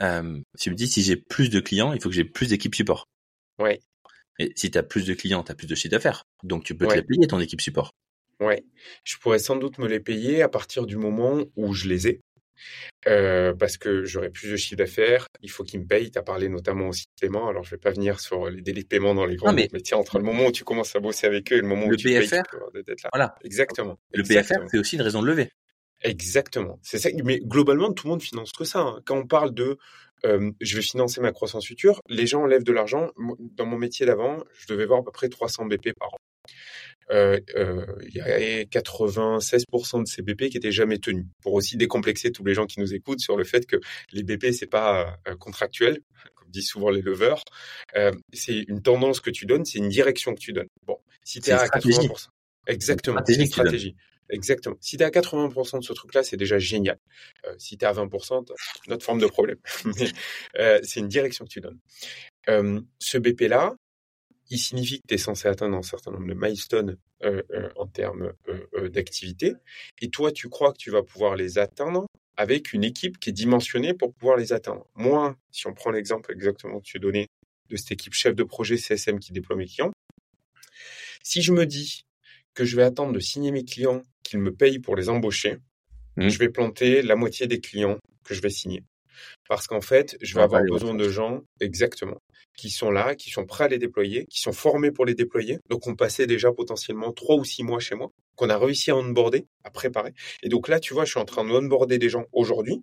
tu me dis si j'ai plus de clients, il faut que j'ai plus d'équipes support.
Ouais.
Et si tu as plus de clients, tu as plus de chiffre d'affaires. Donc tu peux te les payer, ton équipe support.
Ouais. Je pourrais sans doute me les payer à partir du moment où je les ai. Euh, parce que j'aurai plus de chiffre d'affaires, il faut qu'ils me payent. Tu as parlé notamment aussi de paiement, alors je vais pas venir sur les délais de paiement dans les grands mais... tiens, entre le moment où tu commences à bosser avec eux et le moment où tu
BFR, payes,
là. Voilà. Exactement.
Le BFR, c'est aussi une raison de lever.
Exactement. C'est ça. Mais globalement, tout le monde finance que ça. Hein. Quand on parle de euh, je vais financer ma croissance future, les gens enlèvent de l'argent. Dans mon métier d'avant, je devais voir à peu près 300 BP par an. Euh, euh, il y avait 96% de ces BP qui étaient jamais tenus. Pour aussi décomplexer tous les gens qui nous écoutent sur le fait que les BP c'est pas euh, contractuel, comme disent souvent les leveurs. C'est une tendance que tu donnes, c'est une direction que tu donnes. Bon, si tu es à 80%, exactement, c'est une stratégie. Exactement. Si tu es à 80% de ce truc-là, c'est déjà génial. Euh, si tu es à 20%, notre forme de problème. euh, c'est une direction que tu donnes. Euh, ce BP-là, il signifie que tu es censé atteindre un certain nombre de milestones euh, en termes d'activité. Et toi, tu crois que tu vas pouvoir les atteindre avec une équipe qui est dimensionnée pour pouvoir les atteindre. Moi, si on prend l'exemple exactement que tu as donné de cette équipe chef de projet CSM qui déploie mes clients, si je me dis que je vais attendre de signer mes clients, qu'ils me payent pour les embaucher, mmh. je vais planter la moitié des clients que je vais signer. Parce qu'en fait, je vais avoir besoin de gens, exactement, qui sont là, qui sont prêts à les déployer, qui sont formés pour les déployer. Donc, on passait déjà potentiellement trois ou six mois chez moi, qu'on a réussi à onboarder, à préparer. Et donc là, tu vois, je suis en train de onboarder des gens aujourd'hui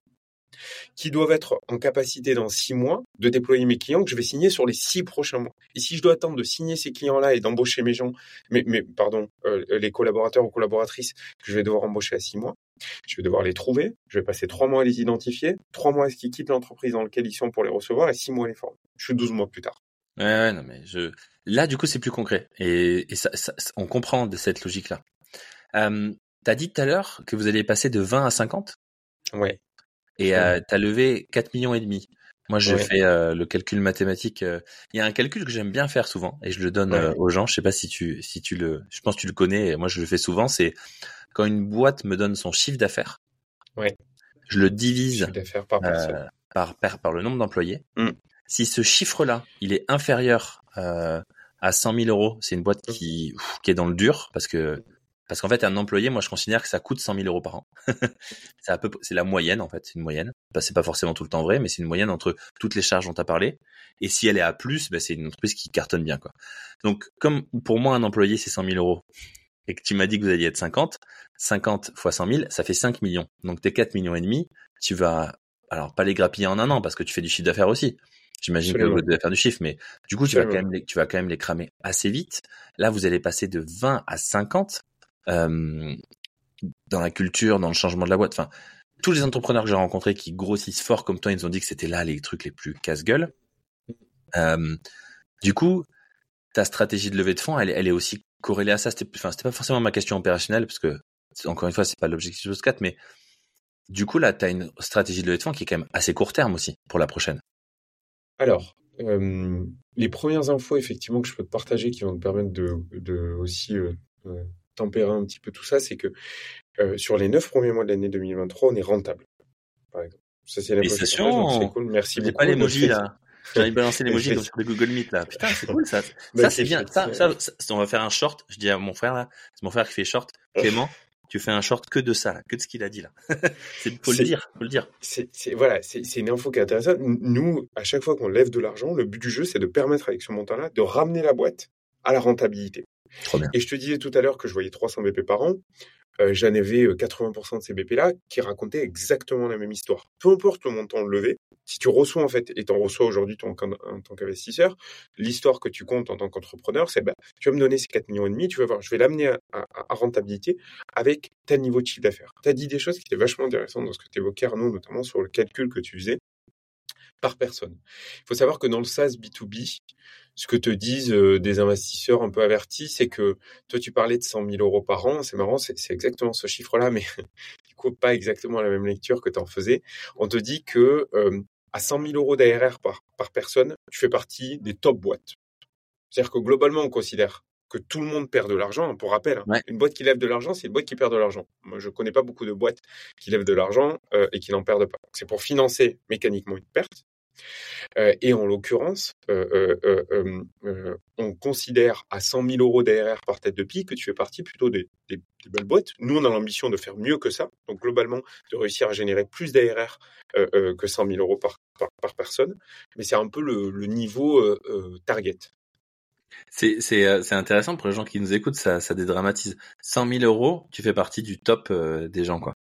qui doivent être en capacité dans six mois de déployer mes clients que je vais signer sur les six prochains mois. Et si je dois attendre de signer ces clients-là et d'embaucher mes gens, mais, mais pardon, euh, les collaborateurs ou collaboratrices que je vais devoir embaucher à six mois, je vais devoir les trouver, je vais passer trois mois à les identifier, trois mois à ce qu'ils quittent l'entreprise dans laquelle ils sont pour les recevoir et six mois à les former. Je suis 12 mois plus tard.
Ouais, ouais non, mais je... là, du coup, c'est plus concret. Et, et ça, ça, on comprend de cette logique-là. Euh, T'as dit tout à l'heure que vous allez passer de 20 à 50
Ouais.
Et euh, tu as levé 4 millions et demi. Moi, j'ai fait euh, le calcul mathématique. Euh, il y a un calcul que j'aime bien faire souvent et je le donne euh, aux gens. Je sais pas si tu, si tu le, je pense que tu le connais. moi, je le fais souvent. C'est quand une boîte me donne son chiffre d'affaires.
Ouais.
Je le divise
par,
par, par, par, le nombre d'employés. Mmh. Si ce chiffre-là, il est inférieur à 100 000 euros, c'est une boîte mmh. qui, qui est dans le dur parce que parce qu'en fait, un employé, moi, je considère que ça coûte 100 000 euros par an. c'est peu, c'est la moyenne en fait, c'est une moyenne. Bah, c'est pas forcément tout le temps vrai, mais c'est une moyenne entre toutes les charges dont tu as parlé. Et si elle est à plus, bah, c'est une entreprise qui cartonne bien, quoi. Donc, comme pour moi, un employé, c'est 100 000 euros, et que tu m'as dit que vous alliez être 50, 50 fois 100 000, ça fait 5 millions. Donc, tes 4 millions et demi, tu vas, alors pas les grappiller en un an parce que tu fais du chiffre d'affaires aussi. J'imagine que vous devez faire du chiffre, mais du coup, tu vas quand même les, tu vas quand même les cramer assez vite. Là, vous allez passer de 20 à 50 euh, dans la culture, dans le changement de la boîte. Enfin, tous les entrepreneurs que j'ai rencontrés qui grossissent fort comme toi, ils nous ont dit que c'était là les trucs les plus casse-gueule. Euh, du coup, ta stratégie de levée de fonds, elle, est aussi corrélée à ça. C'était, enfin, c'était pas forcément ma question opérationnelle parce que encore une fois, c'est pas l'objectif de 4, mais du coup, là, tu as une stratégie de levée de fonds qui est quand même assez court terme aussi pour la prochaine.
Alors, euh, les premières infos effectivement que je peux te partager qui vont te permettre de, aussi tempérer un petit peu tout ça, c'est que euh, sur les neuf premiers mois de l'année 2023, on est rentable, par exemple.
Ça, c'est c'est cool. Merci beaucoup. pas l'emoji, là. J'ai balancé l'emoji comme sur le Google Meet, là. Putain, c'est cool, ça. Bah, ça, c'est bien. Ça, ça, on va faire un short. Je dis à mon frère, là. C'est mon frère qui fait short. Clément. tu fais un short que de ça, là, que de ce qu'il a dit là. c'est faut le dire, faut le dire.
C'est voilà, c'est une info qui est intéressante. Nous, à chaque fois qu'on lève de l'argent, le but du jeu, c'est de permettre avec ce montant-là de ramener la boîte à la rentabilité. Et je te disais tout à l'heure que je voyais 300 BP par an. Euh, J'en avais 80% de ces BP-là qui racontaient exactement la même histoire. Peu importe le montant levé, si tu reçois en fait, et tu en reçois aujourd'hui en tant qu'investisseur, l'histoire que tu comptes en tant qu'entrepreneur, c'est bah, tu vas me donner ces 4 millions et demi, tu vas voir, je vais l'amener à, à, à, rentabilité avec tel niveau de chiffre d'affaires. Tu as dit des choses qui étaient vachement intéressantes dans ce que tu évoquais, Arnaud, notamment sur le calcul que tu faisais par personne. Il faut savoir que dans le SaaS B2B, ce que te disent des investisseurs un peu avertis, c'est que toi, tu parlais de 100 000 euros par an. C'est marrant, c'est exactement ce chiffre-là, mais du coup, pas exactement la même lecture que tu en faisais. On te dit que euh, à 100 000 euros d'ARR par, par personne, tu fais partie des top boîtes. C'est-à-dire que globalement, on considère que tout le monde perd de l'argent. Pour rappel, hein. une boîte qui lève de l'argent, c'est une boîte qui perd de l'argent. Moi, je connais pas beaucoup de boîtes qui lèvent de l'argent euh, et qui n'en perdent pas. C'est pour financer mécaniquement une perte. Et en l'occurrence, on considère à 100 000 euros d'ARR par tête de pie que tu fais partie plutôt des, belles boîtes. Nous, on a l'ambition de faire mieux que ça. Donc, globalement, de réussir à générer plus d'ARR que 100 000 euros par, par, personne. Mais c'est un peu le, niveau target.
C'est intéressant pour les gens qui nous écoutent, ça, ça dédramatise. 100 000 euros, tu fais partie du top des gens, quoi.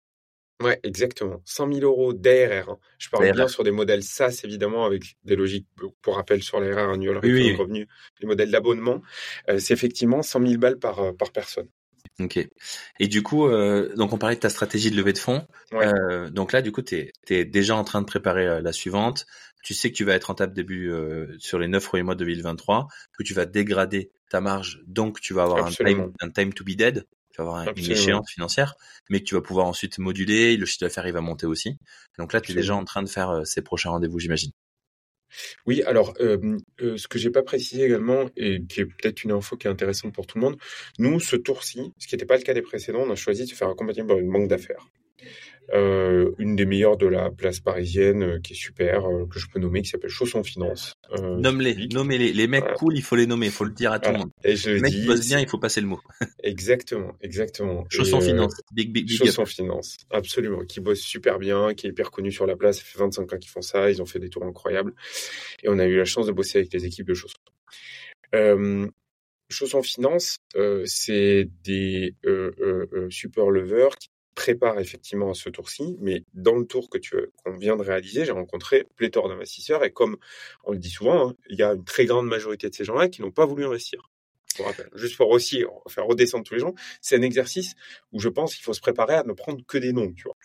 Ouais, exactement. 100 000 euros d'ARR. Hein. Je parle bien sur des modèles SaaS, évidemment, avec des logiques, pour rappel, sur l'ARR annuel oui, revenu, les modèles d'abonnement. Euh, c'est effectivement 100 000 balles par, euh, par personne.
Ok. Et du coup, euh, donc on parlait de ta stratégie de levée de fonds. Euh, donc là, du coup, tu es, déjà en train de préparer la suivante. Tu sais que tu vas être rentable début sur les 9 premiers mois de 2023, que tu vas dégrader ta marge, donc tu vas avoir un time, un time to be dead vas avoir une échéance financière, mais que tu vas pouvoir ensuite moduler, le chiffre d'affaires il va monter aussi. Donc là, tu es déjà en train de faire euh, ces prochains rendez-vous, j'imagine.
Oui, alors euh, euh, ce que j'ai pas précisé également et qui est peut-être une info qui est intéressante pour tout le monde, nous ce tour-ci, ce qui n'était pas le cas des précédents, on a choisi de se faire accompagner par une banque d'affaires. Euh, une des meilleures de la place parisienne, euh, qui est super, euh, que je peux nommer, qui s'appelle Chausson Finance.
Nomme-les, nommez-les. Les mecs cool, il faut les nommer, il faut le dire à tout le monde. Et je les mecs qui bossent bien, il faut passer le mot.
exactement, exactement.
Chausson Finance, big, big, big
Chausson Finance, absolument, qui bosse super bien, qui est hyper connu sur la place, ça fait 25 ans qu'ils font ça, ils ont fait des tours incroyables. Et on a eu la chance de bosser avec les équipes de Chausson. Euh, Chausson Finance, c'est des super levers qui prépare effectivement à ce tour-ci, mais dans le tour que tu qu'on vient de réaliser, j'ai rencontré pléthore d'investisseurs et comme on le dit souvent, hein, il y a une très grande majorité de ces gens-là qui n'ont pas voulu investir. Pour rappel, juste pour aussi faire redescendre tous les gens, c'est un exercice où je pense qu'il faut se préparer à ne prendre que des noms, tu vois.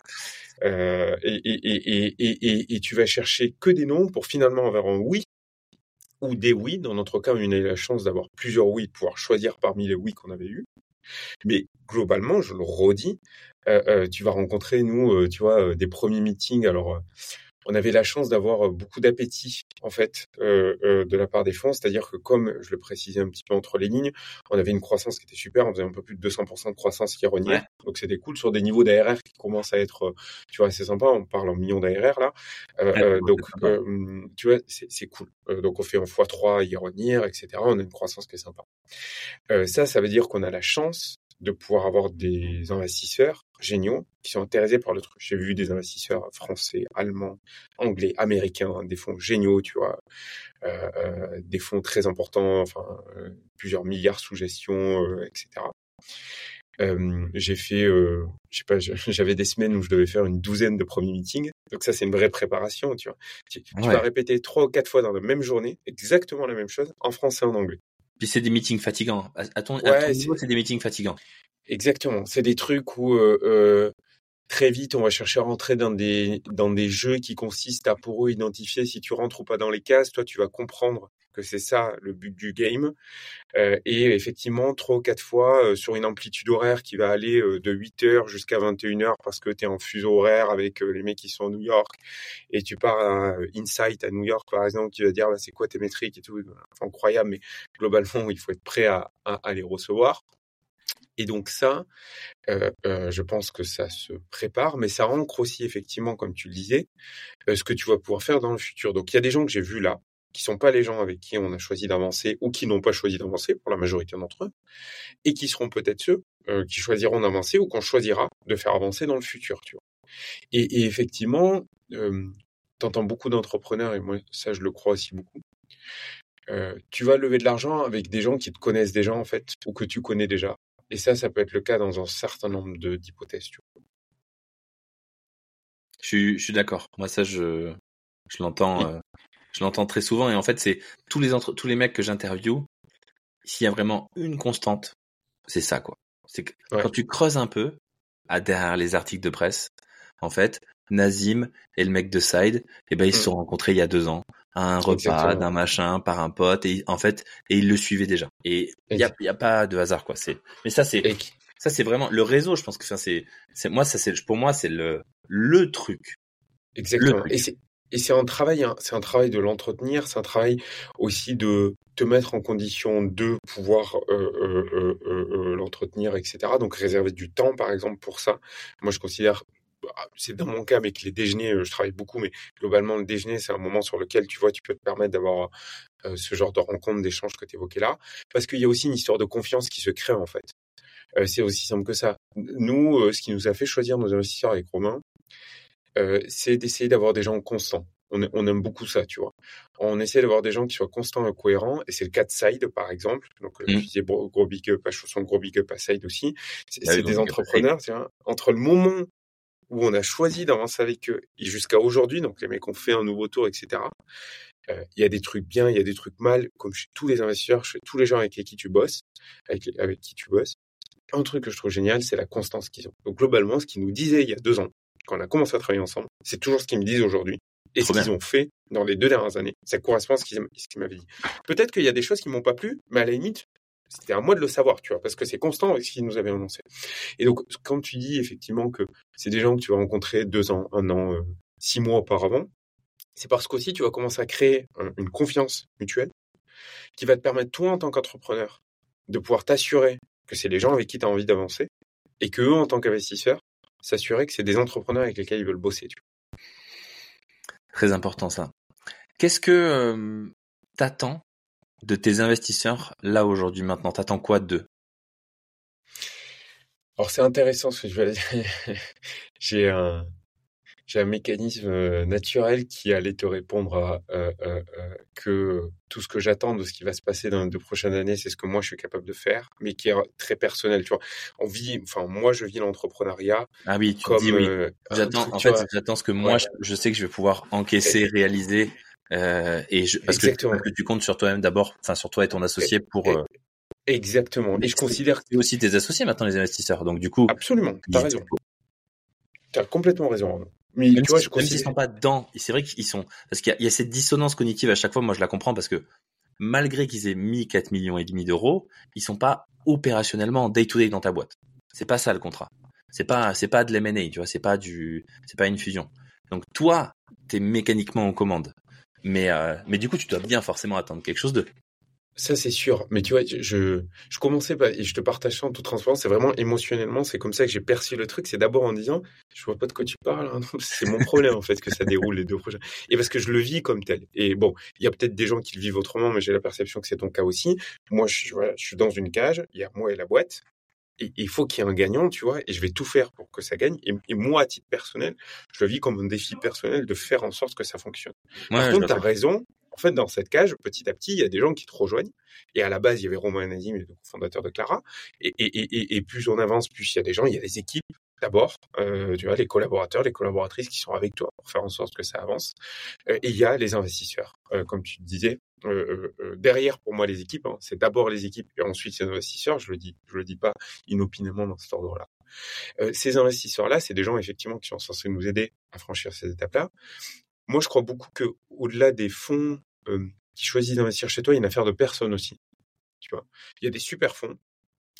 Euh, et, et, et, et, tu vas chercher que des noms pour finalement avoir un oui ou des oui. Dans notre cas, on a eu la chance d'avoir plusieurs oui, de pouvoir choisir parmi les oui qu'on avait eu. Mais globalement, je le redis, euh, euh, tu vas rencontrer, nous, euh, tu vois, des premiers meetings. Alors, on avait la chance d'avoir beaucoup d'appétit en fait de la part des fonds, c'est-à-dire que comme je le précisais un petit peu entre les lignes, on avait une croissance qui était super, on faisait un peu plus de 200% de croissance qui reniait, donc c'était cool sur des niveaux d'ARR qui commencent à être, tu vois, assez sympa. On parle en millions d'ARR là, donc tu vois, c'est cool. donc on fait en x3 Ironir, etc. On a une croissance qui est sympa. ça, ça veut dire qu'on a la chance de pouvoir avoir des investisseurs géniaux qui sont intéressés par le truc. J'ai vu des investisseurs français, allemands, anglais, américains, des fonds géniaux, tu vois, euh, euh, des fonds très importants, enfin euh, plusieurs milliards sous gestion, etc. j'ai fait, je sais pas, j'avais des semaines où je devais faire une douzaine de premiers meetings. Donc ça, c'est une vraie préparation, tu vois. Tu, vas répéter trois ou quatre fois dans la même journée, exactement la même chose, en français et en anglais.
Puis c'est des meetings fatigants. À ton, niveau, c'est des meetings fatigants.
Exactement. C'est des trucs où euh, euh, très vite, on va chercher à rentrer dans des dans des jeux qui consistent à pour eux identifier si tu rentres ou pas dans les cases. Toi, tu vas comprendre que c'est ça le but du game. Euh, et effectivement, trois ou quatre fois euh, sur une amplitude horaire qui va aller euh, de 8 heures jusqu'à 21 heures parce que tu es en fuseau horaire avec les mecs qui sont à New York et tu pars à Insight à New York par exemple qui va dire bah, c'est quoi tes métriques et tout. incroyable, mais globalement, il faut être prêt à, les recevoir. Et donc ça, je pense que ça se prépare, mais ça ancre aussi effectivement, comme tu le disais, ce que tu vas pouvoir faire dans le futur. Donc il y a des gens que j'ai vus là, qui sont pas les gens avec qui on a choisi d'avancer ou qui n'ont pas choisi d'avancer pour la majorité d'entre eux, et qui seront peut-être ceux qui choisiront d'avancer ou qu'on choisira de faire avancer dans le futur. Tu vois. Et, et effectivement, euh, entends beaucoup d'entrepreneurs et moi ça je le crois aussi beaucoup. tu vas lever de l'argent avec des gens qui te connaissent déjà en fait ou que tu connais déjà et ça, ça peut être le cas dans un certain nombre d'hypothèses.
Je suis, d'accord. Moi, ça, je, je l'entends, euh, je l'entends très souvent. Et en fait, c'est tous les entre, tous les mecs que j'interviewe. S'il y a vraiment une constante, c'est ça, quoi. C'est que quand tu creuses un peu à derrière les articles de presse, en fait, Nazim et le mec de Side, eh ben ils se mmh. sont rencontrés il y a deux ans à un repas d'un machin par un pote et en fait et ils le suivaient déjà. Et il y a, y a pas de hasard quoi. C'est mais ça c'est ça c'est vraiment le réseau. Je pense que ça c'est c'est moi ça c'est pour moi c'est le le truc.
Exactement. Et c'est un travail, hein, c'est un travail de l'entretenir, c'est un travail aussi de te mettre en condition de pouvoir euh, euh, euh, l'entretenir, etc. Donc réserver du temps, par exemple, pour ça. Moi, je considère ah, c'est dans mon cas avec les déjeuners, je travaille beaucoup, mais globalement, le déjeuner, c'est un moment sur lequel, tu vois, tu peux te permettre d'avoir ce genre de rencontre, d'échange que tu évoquais là. Parce qu'il y a aussi une histoire de confiance qui se crée, en fait. c'est aussi simple que ça. Nous, ce qui nous a fait choisir nos investisseurs avec Romain, c'est d'essayer d'avoir des gens constants. On, aime beaucoup ça, tu vois. On essaie d'avoir des gens qui soient constants et cohérents, et c'est le cas de Side, par exemple. Donc, mmh. je disais gros, big up à Chausson, gros big up à Side aussi. C'est ah des entrepreneurs, entre le moment où on a choisi d'avancer avec eux et jusqu'à aujourd'hui, donc les mecs ont fait un nouveau tour, etc. Euh, il y a des trucs bien, il y a des trucs mal, comme chez tous les investisseurs, chez tous les gens avec qui tu bosses, avec, avec qui tu bosses. Un truc que je trouve génial, c'est la constance qu'ils ont. Donc globalement, ce qu'ils nous disaient il y a deux ans, quand on a commencé à travailler ensemble, c'est toujours ce qu'ils me disent aujourd'hui et ce qu'ils ont fait dans les deux dernières années. Ça correspond à ce qu'ils m'avaient dit. Peut-être qu'il y a des choses qui m'ont pas plu, mais à la limite, c'était à moi de le savoir, tu vois, parce que c'est constant avec ce qu'ils nous avaient annoncé. Et donc, quand tu dis effectivement que c'est des gens que tu vas rencontrer deux ans, un an, euh, six mois auparavant, c'est parce qu'aussi tu vas commencer à créer une confiance mutuelle qui va te permettre, toi, en tant qu'entrepreneur, de pouvoir t'assurer que c'est les gens avec qui tu as envie d'avancer et que eux, en tant qu'investisseurs, s'assurer que c'est des entrepreneurs avec lesquels ils veulent bosser. Tu vois.
Très important ça. Qu'est-ce que euh, t'attends de tes investisseurs là aujourd'hui maintenant? T'attends quoi d'eux?
Alors c'est intéressant ce que je vais dire. J'ai un j'ai un mécanisme euh, naturel qui allait te répondre à euh, euh, que tout ce que j'attends de ce qui va se passer dans les deux prochaines années, c'est ce que moi je suis capable de faire, mais qui est très personnel. Tu vois, on vit, enfin moi je vis l'entrepreneuriat.
Ah oui, tu comme, dis oui. J'attends, en fait, j'attends ce que moi je, sais que je vais pouvoir encaisser, réaliser, et je, parce, que, que, tu comptes sur toi-même d'abord, enfin sur toi et ton associé pour.
Exactement. Et je considère
que aussi tes associés maintenant les investisseurs. Donc du coup.
Absolument. T'as raison. T'as complètement raison.
Mais tu vois, je même s'ils sont pas dedans, c'est vrai qu'ils sont parce qu'il y, a cette dissonance cognitive à chaque fois. Moi, je la comprends parce que malgré qu'ils aient mis 4 millions et demi d'euros, ils sont pas opérationnellement day to day dans ta boîte. C'est pas ça le contrat. C'est pas c'est pas de l'M&A, tu vois. C'est pas du c'est pas une fusion. Donc toi, t'es mécaniquement en commande. Mais euh, mais du coup, tu dois bien forcément attendre quelque chose d'eux.
Ça, c'est sûr. Mais tu vois, je, je commençais pas, et je te partage ça en toute transparence, c'est vraiment émotionnellement, c'est comme ça que j'ai perçu le truc. C'est d'abord en disant, je vois pas de quoi tu parles, hein, c'est mon problème, en fait, que ça déroule les deux projets. Et parce que je le vis comme tel. Et bon, il y a peut-être des gens qui le vivent autrement, mais j'ai la perception que c'est ton cas aussi. Moi, je, voilà, je suis dans une cage, il y a moi et la boîte. Et il faut qu'il y ait un gagnant, tu vois, et je vais tout faire pour que ça gagne. Et, moi, à titre personnel, je le vis comme un défi personnel de faire en sorte que ça fonctionne. Par contre, tu as raison, en fait, dans cette cage, petit à petit, il y a des gens qui te rejoignent. Et à la base, il y avait Romain Nazim, le fondateur de Clara. Et, plus on avance, plus il y a des gens, il y a des équipes d'abord, euh, tu vois, les collaborateurs, les collaboratrices qui sont avec toi pour faire en sorte que ça avance. Euh, et il y a les investisseurs, euh, comme tu disais. derrière, pour moi, les équipes, hein, c'est d'abord les équipes et ensuite les investisseurs. Je le dis, je le dis pas inopinément dans cet ordre-là. ces investisseurs-là, c'est des gens effectivement qui sont censés nous aider à franchir ces étapes-là. Moi, je crois beaucoup que au-delà des fonds qui choisissent d'investir chez toi, il y a une affaire de personnes aussi. Tu vois, il y a des super fonds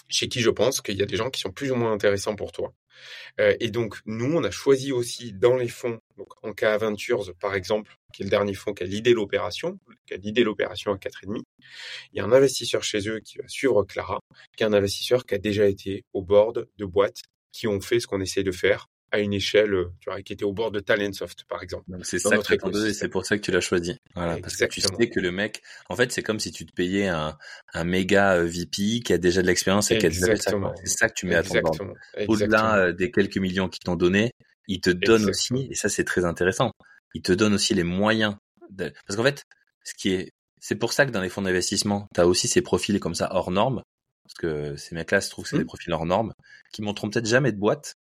chez qui je pense qu'il y a des gens qui sont plus ou moins intéressants pour toi. et donc, nous, on a choisi aussi dans les fonds, donc en cas Ventures, par exemple, qui est le dernier fonds qui a l'idée l'opération, qui a l'idée l'opération à 4,5, il y a un investisseur chez eux qui va suivre Clara, qui est un investisseur qui a déjà été au board de boîtes qui ont fait ce qu'on essaie de faire à une échelle, euh, tu vois, qui était au bord de Talentsoft, par exemple.
C'est ça que tu et c'est pour ça que tu l'as choisi. Voilà, parce que tu sais que le mec, en fait, c'est comme si tu te payais un, un méga euh, VP qui a déjà de l'expérience et qui a déjà ça. C'est ça que tu mets à ton bord. Au-delà euh, des quelques millions qu'ils t'ont donné, il te donne aussi, et ça c'est très intéressant, il te donne aussi les moyens. De... Parce qu'en fait, ce qui est, c'est pour ça que dans les fonds d'investissement, tu as aussi ces profils comme ça hors normes, parce que ces mecs-là se trouvent que c'est mmh. des profils hors normes, qui montreront peut-être jamais de boîte,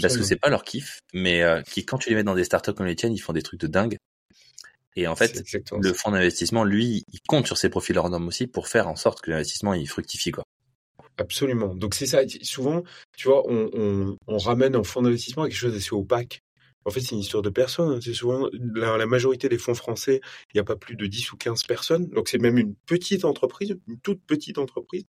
parce que c'est pas leur kiff, mais euh, qui quand tu les mets dans des startups comme les tiennes, ils font des trucs de dingue. Et en fait, le fonds d'investissement, lui, il compte sur ses profils hors normes aussi pour faire en sorte que l'investissement il fructifie quoi.
Absolument. Donc c'est ça. Souvent, tu vois, on, on, on ramène un fonds d'investissement à quelque chose d'assez opaque. En fait, c'est une histoire de personnes. Hein. C'est souvent la, la, majorité des fonds français, il n'y a pas plus de 10 ou 15 personnes. Donc, c'est même une petite entreprise, une toute petite entreprise,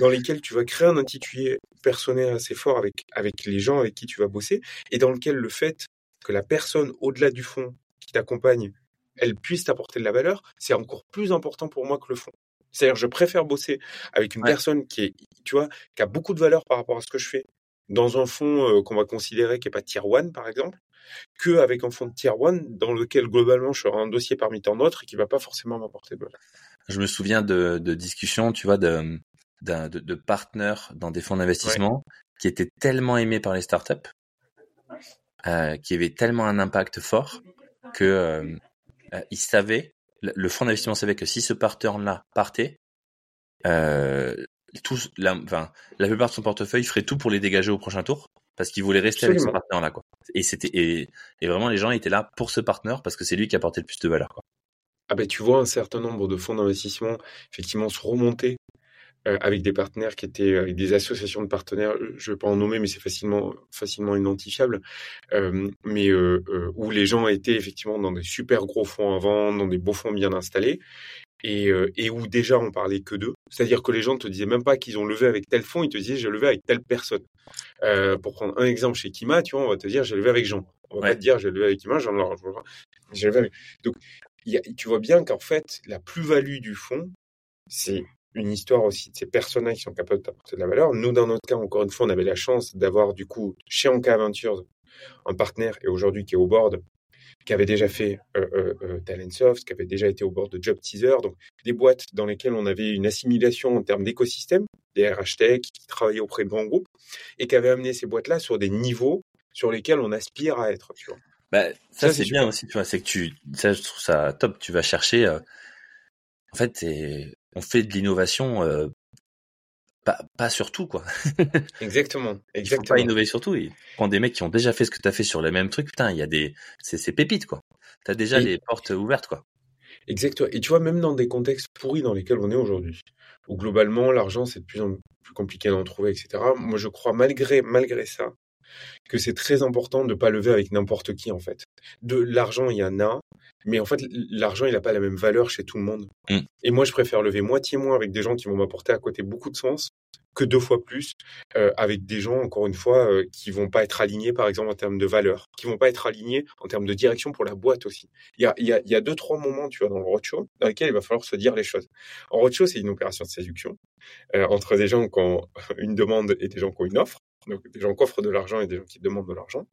dans lesquelles tu vas créer un intitulé personnel assez fort avec, avec les gens avec qui tu vas bosser, et dans lequel le fait que la personne au-delà du fonds qui t'accompagne, elle puisse t'apporter de la valeur, c'est encore plus important pour moi que le fonds. C'est-à-dire, je préfère bosser avec une personne qui est, tu vois, qui a beaucoup de valeur par rapport à ce que je fais, dans un fonds qu'on va considérer qui n'est pas tier 1, par exemple, qu'avec un fonds de tier 1 dans lequel globalement je serai un dossier parmi tant d'autres et qui va pas forcément m'apporter de valeur.
Je me souviens de, de discussions, tu vois, de, de, de partenaires dans des fonds d'investissement qui étaient tellement aimés par les startups, euh, qui avaient tellement un impact fort que euh, euh ils savaient, le fonds d'investissement savait que si ce partenaire-là partait, tous, la, enfin, la plupart de son portefeuille ferait tout pour les dégager au prochain tour parce qu'il voulait rester avec ce partenaire-là, quoi. Et c'était et, et, vraiment les gens étaient là pour ce partenaire parce que c'est lui qui apportait le plus de valeur, quoi.
Ah ben tu vois un certain nombre de fonds d'investissement effectivement se remonter euh, avec des partenaires qui étaient avec des associations de partenaires, je vais pas en nommer, mais c'est facilement facilement identifiable, euh, mais euh, où les gens étaient effectivement dans des super gros fonds avant, dans des beaux fonds bien installés, et, euh, et où déjà on parlait que d'eux. C'est-à-dire que les gens te disaient même pas qu'ils ont levé avec tel fonds, ils te disaient j'ai levé avec telle personne. Euh, pour prendre un exemple chez Kima, tu vois, on va te dire j'ai levé avec Jean. On va pas te dire j'ai levé avec Kima, Jean j'ai levé avec. Donc y a, tu vois bien qu'en fait la plus-value du fonds, c'est une histoire aussi de ces personnages qui sont capables d'apporter de la valeur. Nous, dans notre cas, encore une fois, on avait la chance d'avoir du coup chez Anka Ventures un partenaire et aujourd'hui qui est au board qui avait déjà fait euh, euh, euh, Talentsoft, qui avait déjà été au bord de Job Teaser, donc des boîtes dans lesquelles on avait une assimilation en termes d'écosystème, des RH Tech qui travaillaient auprès de grands groupes, et qui avait amené ces boîtes-là sur des niveaux sur lesquels on aspire à être. Tu vois.
Bah, ça, c'est bien aussi, tu vois, c'est que tu, ça, je trouve ça top. Tu vas chercher, euh, en fait, on fait de l'innovation euh, pas, pas sur tout, quoi.
exactement. Exactement. Il
faut pas innover sur tout. Prends des mecs qui ont déjà fait ce que tu as fait sur les mêmes trucs, putain, il y a des, c'est, c'est pépite, quoi. T'as déjà les portes ouvertes, quoi.
Exactement. Et tu vois, même dans des contextes pourris dans lesquels on est aujourd'hui, où globalement, l'argent, c'est de plus en plus compliqué d'en trouver, etc. Moi, je crois, malgré, malgré ça, que c'est très important de ne pas lever avec n'importe qui, en fait. De l'argent, il y en a, mais en fait, l'argent, il n'a pas la même valeur chez tout le monde. Mmh. Et moi, je préfère lever moitié moins avec des gens qui vont m'apporter à côté beaucoup de sens que deux fois plus euh, avec des gens, encore une fois, euh, qui vont pas être alignés, par exemple, en termes de valeur, qui vont pas être alignés en termes de direction pour la boîte aussi. Il y a, il y a, il y a deux, trois moments, tu vois, dans le roadshow, dans lesquels il va falloir se dire les choses. En roadshow, c'est une opération de séduction euh, entre des gens qui ont une demande et des gens qui ont une offre donc des gens qui offrent de l'argent et des gens qui demandent de l'argent.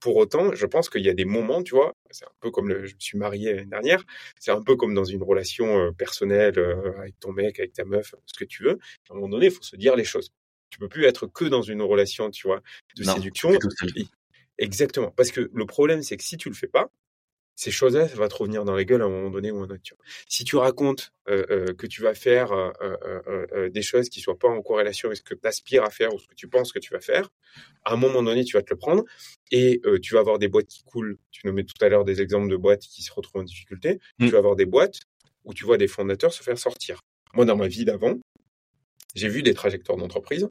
Pour autant, je pense qu'il y a des moments, tu vois, c'est un peu comme le, je me suis marié l'année dernière, c'est un peu comme dans une relation euh, personnelle euh, avec ton mec, avec ta meuf, ce que tu veux. À un moment donné, il faut se dire les choses. Tu peux plus être que dans une relation, tu vois, de séduction. Exactement, parce que le problème, c'est que si tu le fais pas, ces choses-là, ça va te revenir dans la gueule à un moment donné ou à un autre. Si tu racontes euh, euh, que tu vas faire euh, des choses qui soient pas en corrélation avec ce que tu aspires à faire ou ce que tu penses que tu vas faire, à un moment donné, tu vas te le prendre et tu vas avoir des boîtes qui coulent. Tu nommais tout à l'heure des exemples de boîtes qui se retrouvent en difficulté. Mmh. Tu vas avoir des boîtes où tu vois des fondateurs se faire sortir. Moi, dans ma vie d'avant, j'ai vu des trajectoires d'entreprise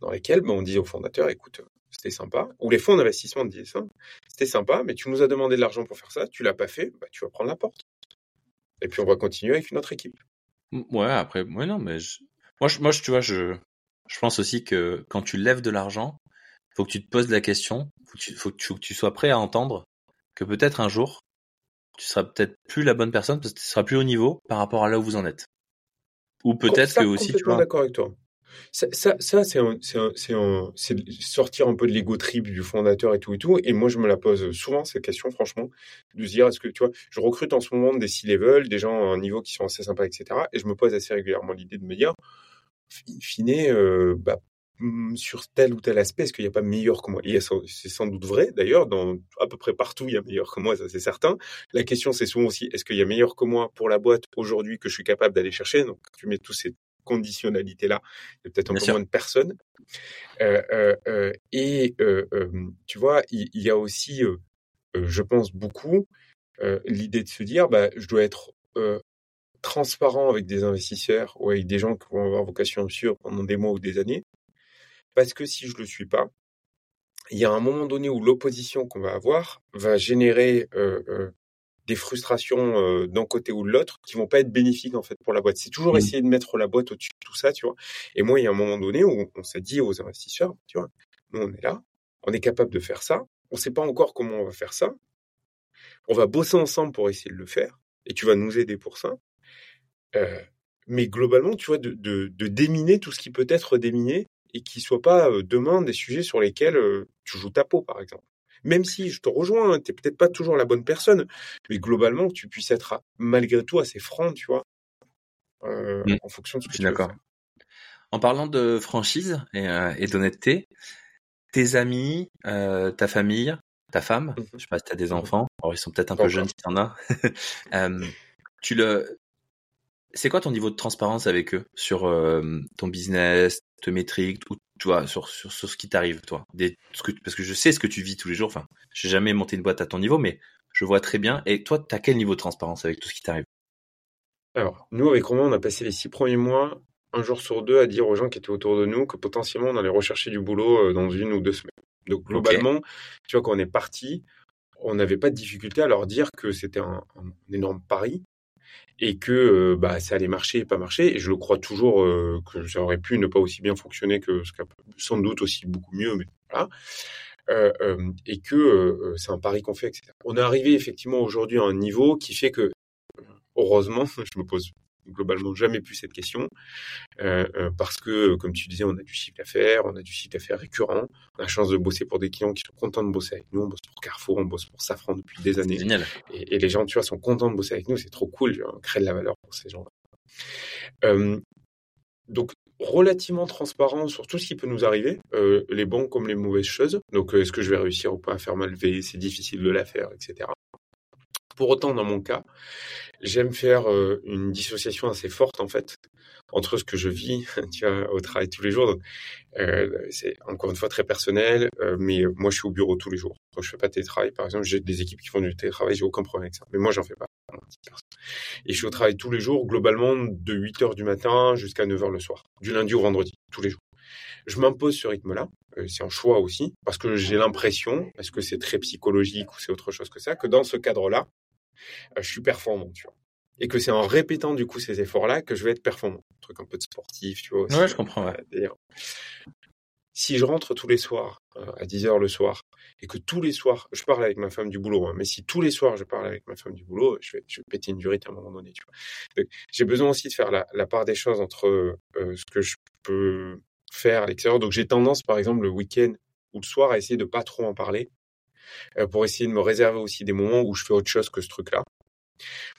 dans lesquelles ben, on disait aux fondateurs, écoute, c'était sympa. Ou les fonds d'investissement disaient ça, c'était sympa, mais tu nous as demandé de l'argent pour faire ça, tu l'as pas fait, bah, tu vas prendre la porte. Et puis on va continuer avec une autre équipe.
Ouais, après, ouais, non, mais moi, je, moi, tu vois, je, je pense aussi que quand tu lèves de l'argent, faut que tu te poses la question, faut que tu, faut que tu, faut que tu sois prêt à entendre que peut-être un jour, tu seras peut-être plus la bonne personne parce que tu seras plus au niveau par rapport à là où vous en êtes. Ou peut-être que aussi, tu vois.
d'accord avec toi. Ça, ça, ça c'est sortir un peu de l'ego trip du fondateur et tout et tout. Et moi, je me la pose souvent cette question, franchement, de se dire est-ce que tu vois, je recrute en ce moment des C-level, des gens à un niveau qui sont assez sympas, etc. Et je me pose assez régulièrement l'idée de me dire, in fine, euh, bah, mm, sur tel ou tel aspect, est-ce qu'il n'y a pas meilleur que moi? C'est sans doute vrai, d'ailleurs, dans à peu près partout, il y a meilleur que moi, ça c'est certain. La question, c'est souvent aussi, est-ce qu'il y a meilleur que moi pour la boîte aujourd'hui que je suis capable d'aller chercher? Donc, tu mets tous ces conditionnalité-là. Il y a peut-être un peu moins de personnes. Euh, euh, euh, et tu vois, il, y a aussi, je pense beaucoup, l'idée de se dire, bah, je dois être transparent avec des investisseurs ou avec des gens qui vont avoir vocation sûre pendant des mois ou des années. Parce que si je le suis pas, il y a un moment donné où l'opposition qu'on va avoir va générer des frustrations euh, d'un côté ou de l'autre qui vont pas être bénéfiques en fait pour la boîte. C'est toujours mmh. essayer de mettre la boîte au-dessus de tout ça, tu vois. Et moi, il y a un moment donné où on s'est dit aux investisseurs, tu vois, nous on est là, on est capable de faire ça, on sait pas encore comment on va faire ça, on va bosser ensemble pour essayer de le faire, et tu vas nous aider pour ça. Euh, mais globalement, tu vois, de, de, de, déminer tout ce qui peut être déminé et qui soient pas demain des sujets sur lesquels tu joues ta peau, par exemple. Même si je te rejoins, hein, tu n'es peut-être pas toujours la bonne personne, mais globalement, tu puisses être malgré tout assez franc, tu vois, mmh. en fonction de ce que tu d'accord.
En parlant de franchise et, d'honnêteté, tes amis, ta famille, ta femme, mmh je sais pas si tu as des mmh enfants, alors ils sont peut-être un peu jeunes si tu en as, tu le, c'est quoi ton niveau de transparence avec eux sur ton business, tes métriques, ou tu vois, sur, sur, sur ce qui t'arrive, toi Des, ce que, Parce que je sais ce que tu vis tous les jours. Enfin, j'ai jamais monté une boîte à ton niveau, mais je vois très bien. Et toi, tu as quel niveau de transparence avec tout ce qui t'arrive?
Alors, nous, avec Romain, on a passé les six premiers mois, un jour sur deux, à dire aux gens qui étaient autour de nous que potentiellement on allait rechercher du boulot dans une ou deux semaines. Donc, globalement, tu vois, quand on est parti, on n'avait pas de difficulté à leur dire que c'était un, un énorme pari, et que bah, ça allait marcher et pas marcher. Et je le crois toujours que ça aurait pu ne pas aussi bien fonctionner que ce sans doute aussi beaucoup mieux, mais voilà. et que c'est un pari qu'on fait, etc. On est arrivé effectivement aujourd'hui à un niveau qui fait que, heureusement, je me pose globalement jamais plus cette question euh, euh, parce que, comme tu disais, on a du chiffre d'affaires, on a du chiffre d'affaires récurrent, on a la chance de bosser pour des clients qui sont contents de bosser avec nous. On bosse pour Carrefour, on bosse pour Safran depuis des années. Et, les gens, tu vois, sont contents de bosser avec nous. C'est trop cool. On crée de la valeur pour ces gens-là. Euh, donc, relativement transparent sur tout ce qui peut nous arriver, les bons comme les mauvaises choses. Donc, est-ce que je vais réussir ou pas à faire ma levée C'est difficile de la faire, etc. Pour autant, dans mon cas, j'aime faire euh, une dissociation assez forte en fait entre ce que je vis au travail tous les jours. Euh, c'est encore une fois très personnel, euh, mais moi je suis au bureau tous les jours. Quand je fais pas de télétravail, par exemple, j'ai des équipes qui font du télétravail, j'ai aucun problème avec ça. Mais moi j'en fais pas. Et je suis au travail tous les jours, globalement de 8 heures du matin jusqu'à 9 heures le soir, du lundi au vendredi, tous les jours. Je m'impose ce rythme-là, c'est un choix aussi, parce que j'ai l'impression, est-ce que c'est très psychologique ou c'est autre chose que ça, que dans ce cadre-là, je suis performant, tu vois. Et que c'est en répétant du coup ces efforts-là que je vais être performant. Un truc un peu de sportif, tu vois.
Aussi, ouais, je comprends.
si je rentre tous les soirs euh, à 10 heures le soir et que tous les soirs je parle avec ma femme du boulot, hein, mais si tous les soirs je parle avec ma femme du boulot, je vais, je vais péter une durite à un moment donné. Tu vois. J'ai besoin aussi de faire la, la part des choses entre euh, ce que je peux faire à l'extérieur. Donc j'ai tendance, par exemple, le week-end ou le soir à essayer de pas trop en parler euh, pour essayer de me réserver aussi des moments où je fais autre chose que ce truc-là.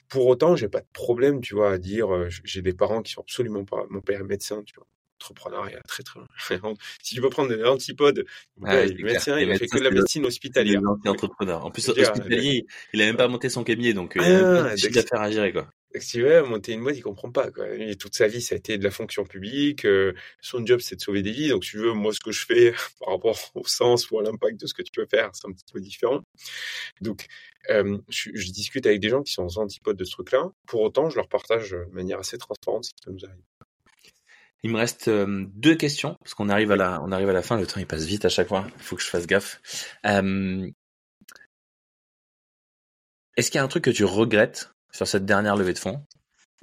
Pour autant, j'ai pas de problème, tu vois, à dire, euh, j'ai des parents qui sont absolument pas, mon père est médecin, tu vois, entrepreneuriat très très si tu veux prendre des antipodes
ah, il est
médecin il fait que de la médecine hospitalière.
entrepreneur en plus hospitalier il a même pas monté son cabinet donc euh, il a ah, chiffre d'affaires à gérer quoi
si tu veux monter une boîte, il comprend pas. Quoi. toute sa vie, ça a été de la fonction publique. Euh, son job, c'est de sauver des vies. Donc, si tu veux, moi, ce que je fais par rapport au sens ou à l'impact de ce que tu peux faire, c'est un petit peu différent. Donc, euh, je, discute avec des gens qui sont aux antipodes de ce truc-là. Pour autant, je leur partage de manière assez transparente ce qui peut nous arriver.
Il me reste euh, deux questions parce qu'on arrive à la, on arrive à la fin. Le temps il passe vite à chaque fois. Il faut que je fasse gaffe. Est-ce qu'il y a un truc que tu regrettes sur cette dernière levée de fonds,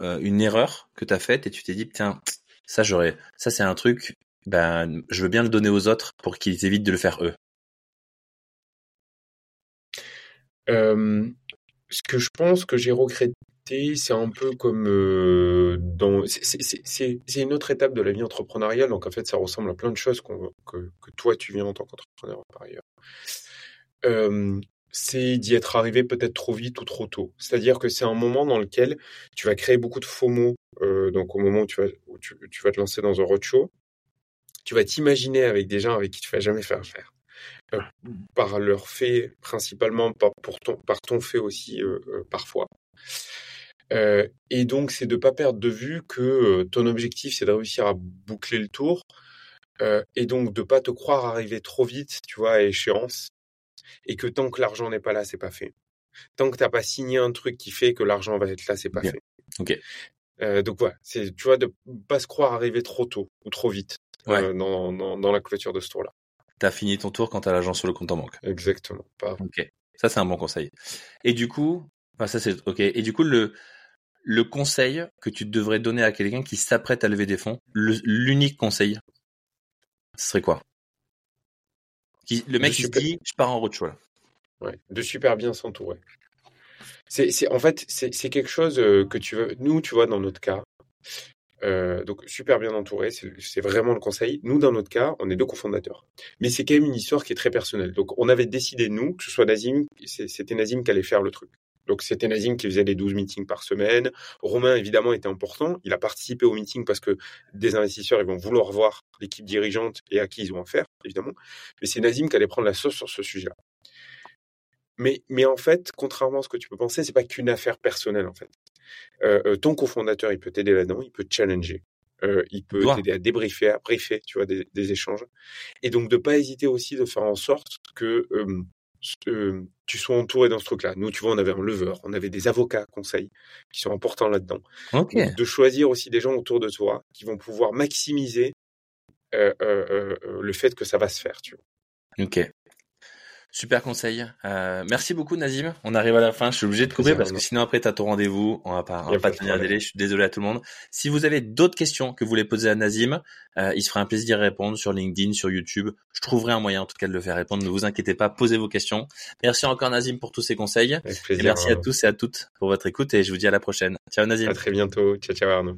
euh, une erreur que tu as faite et tu t'es dit, tiens, ça j'aurais, ça c'est un truc, ben, je veux bien le donner aux autres pour qu'ils évitent de le faire eux.
Euh, ce que je pense que j'ai regretté, c'est un peu comme euh, dans. C'est une autre étape de la vie entrepreneuriale, donc en fait, ça ressemble à plein de choses que, que, toi tu viens en tant qu'entrepreneur par ailleurs c'est d'y être arrivé peut-être trop vite ou trop tôt. C'est-à-dire que c'est un moment dans lequel tu vas créer beaucoup de faux mots. Euh, donc au moment où tu vas, tu, vas te lancer dans un roadshow, tu vas t'imaginer avec des gens avec qui tu vas jamais faire affaire. Euh, par leur fait principalement, par, pour ton, par ton fait aussi euh, parfois. et donc c'est de pas perdre de vue que ton objectif c'est de réussir à boucler le tour. et donc de pas te croire arriver trop vite, tu vois, à échéance, et que tant que l'argent n'est pas là, c'est pas fait. Tant que t'as pas signé un truc qui fait que l'argent va être là, c'est pas fait.
Ok.
Euh, donc voilà, c'est tu vois de pas se croire arriver trop tôt ou trop vite euh, dans, dans, dans, la couverture de ce tour-là.
T'as fini ton tour quand t'as l'argent sur le compte en banque.
Exactement. Pas...
Ok. Ça c'est un bon conseil. Et du coup, enfin, ça c'est ok. Et du coup le le conseil que tu devrais donner à quelqu'un qui s'apprête à lever des fonds, l'unique conseil, ce serait quoi? Le mec, il se dit, je pars en roadshow. Là.
Ouais, de super bien s'entourer. C'est, c'est, en fait, c'est, c'est quelque chose euh, que tu veux. Nous, tu vois, dans notre cas, Euh, donc super bien entouré, c'est vraiment le conseil. Nous, dans notre cas, on est deux cofondateurs. Mais c'est quand même une histoire qui est très personnelle. Donc on avait décidé, nous, que ce soit Nazim, c'était Nazim qui allait faire le truc. Donc c'était Nazim qui faisait les 12 meetings par semaine. Romain, évidemment, était important. Il a participé au meeting parce que des investisseurs, ils vont vouloir voir l'équipe dirigeante et à qui ils ont affaire, évidemment. Mais c'est Nazim qui allait prendre la sauce sur ce sujet-là. Mais, mais en fait, contrairement à ce que tu peux penser, c'est pas qu'une affaire personnelle, en fait. Euh, euh, ton cofondateur, il peut t'aider là-dedans, il peut te challenger. Euh, il peut t'aider à débriefer, à briefer, tu vois, des, des, échanges. Et donc, de pas hésiter aussi de faire en sorte que tu sois entouré dans ce truc-là. Nous, tu vois, on avait un leveur, on avait des avocats conseils qui sont importants là-dedans. De choisir aussi des gens autour de toi qui vont pouvoir maximiser le fait que ça va se faire, tu vois.
Ok. Super conseil. Euh, merci beaucoup Nazim. On arrive à la fin. Je suis obligé de couper parce que sinon après t'as ton rendez-vous. On va pas, on va pas tenir un délai. Je suis désolé à tout le monde. Si vous avez d'autres questions que vous voulez poser à Nazim, euh, il se fera un plaisir d'y répondre sur LinkedIn, sur YouTube. Je trouverai un moyen en tout cas de le faire répondre. Ne vous inquiétez pas. Posez vos questions. Merci encore Nazim pour tous ces conseils. et merci à tous et à toutes pour votre écoute et je vous dis à la prochaine. Ciao Nazim.
À très bientôt. Ciao ciao Arnaud.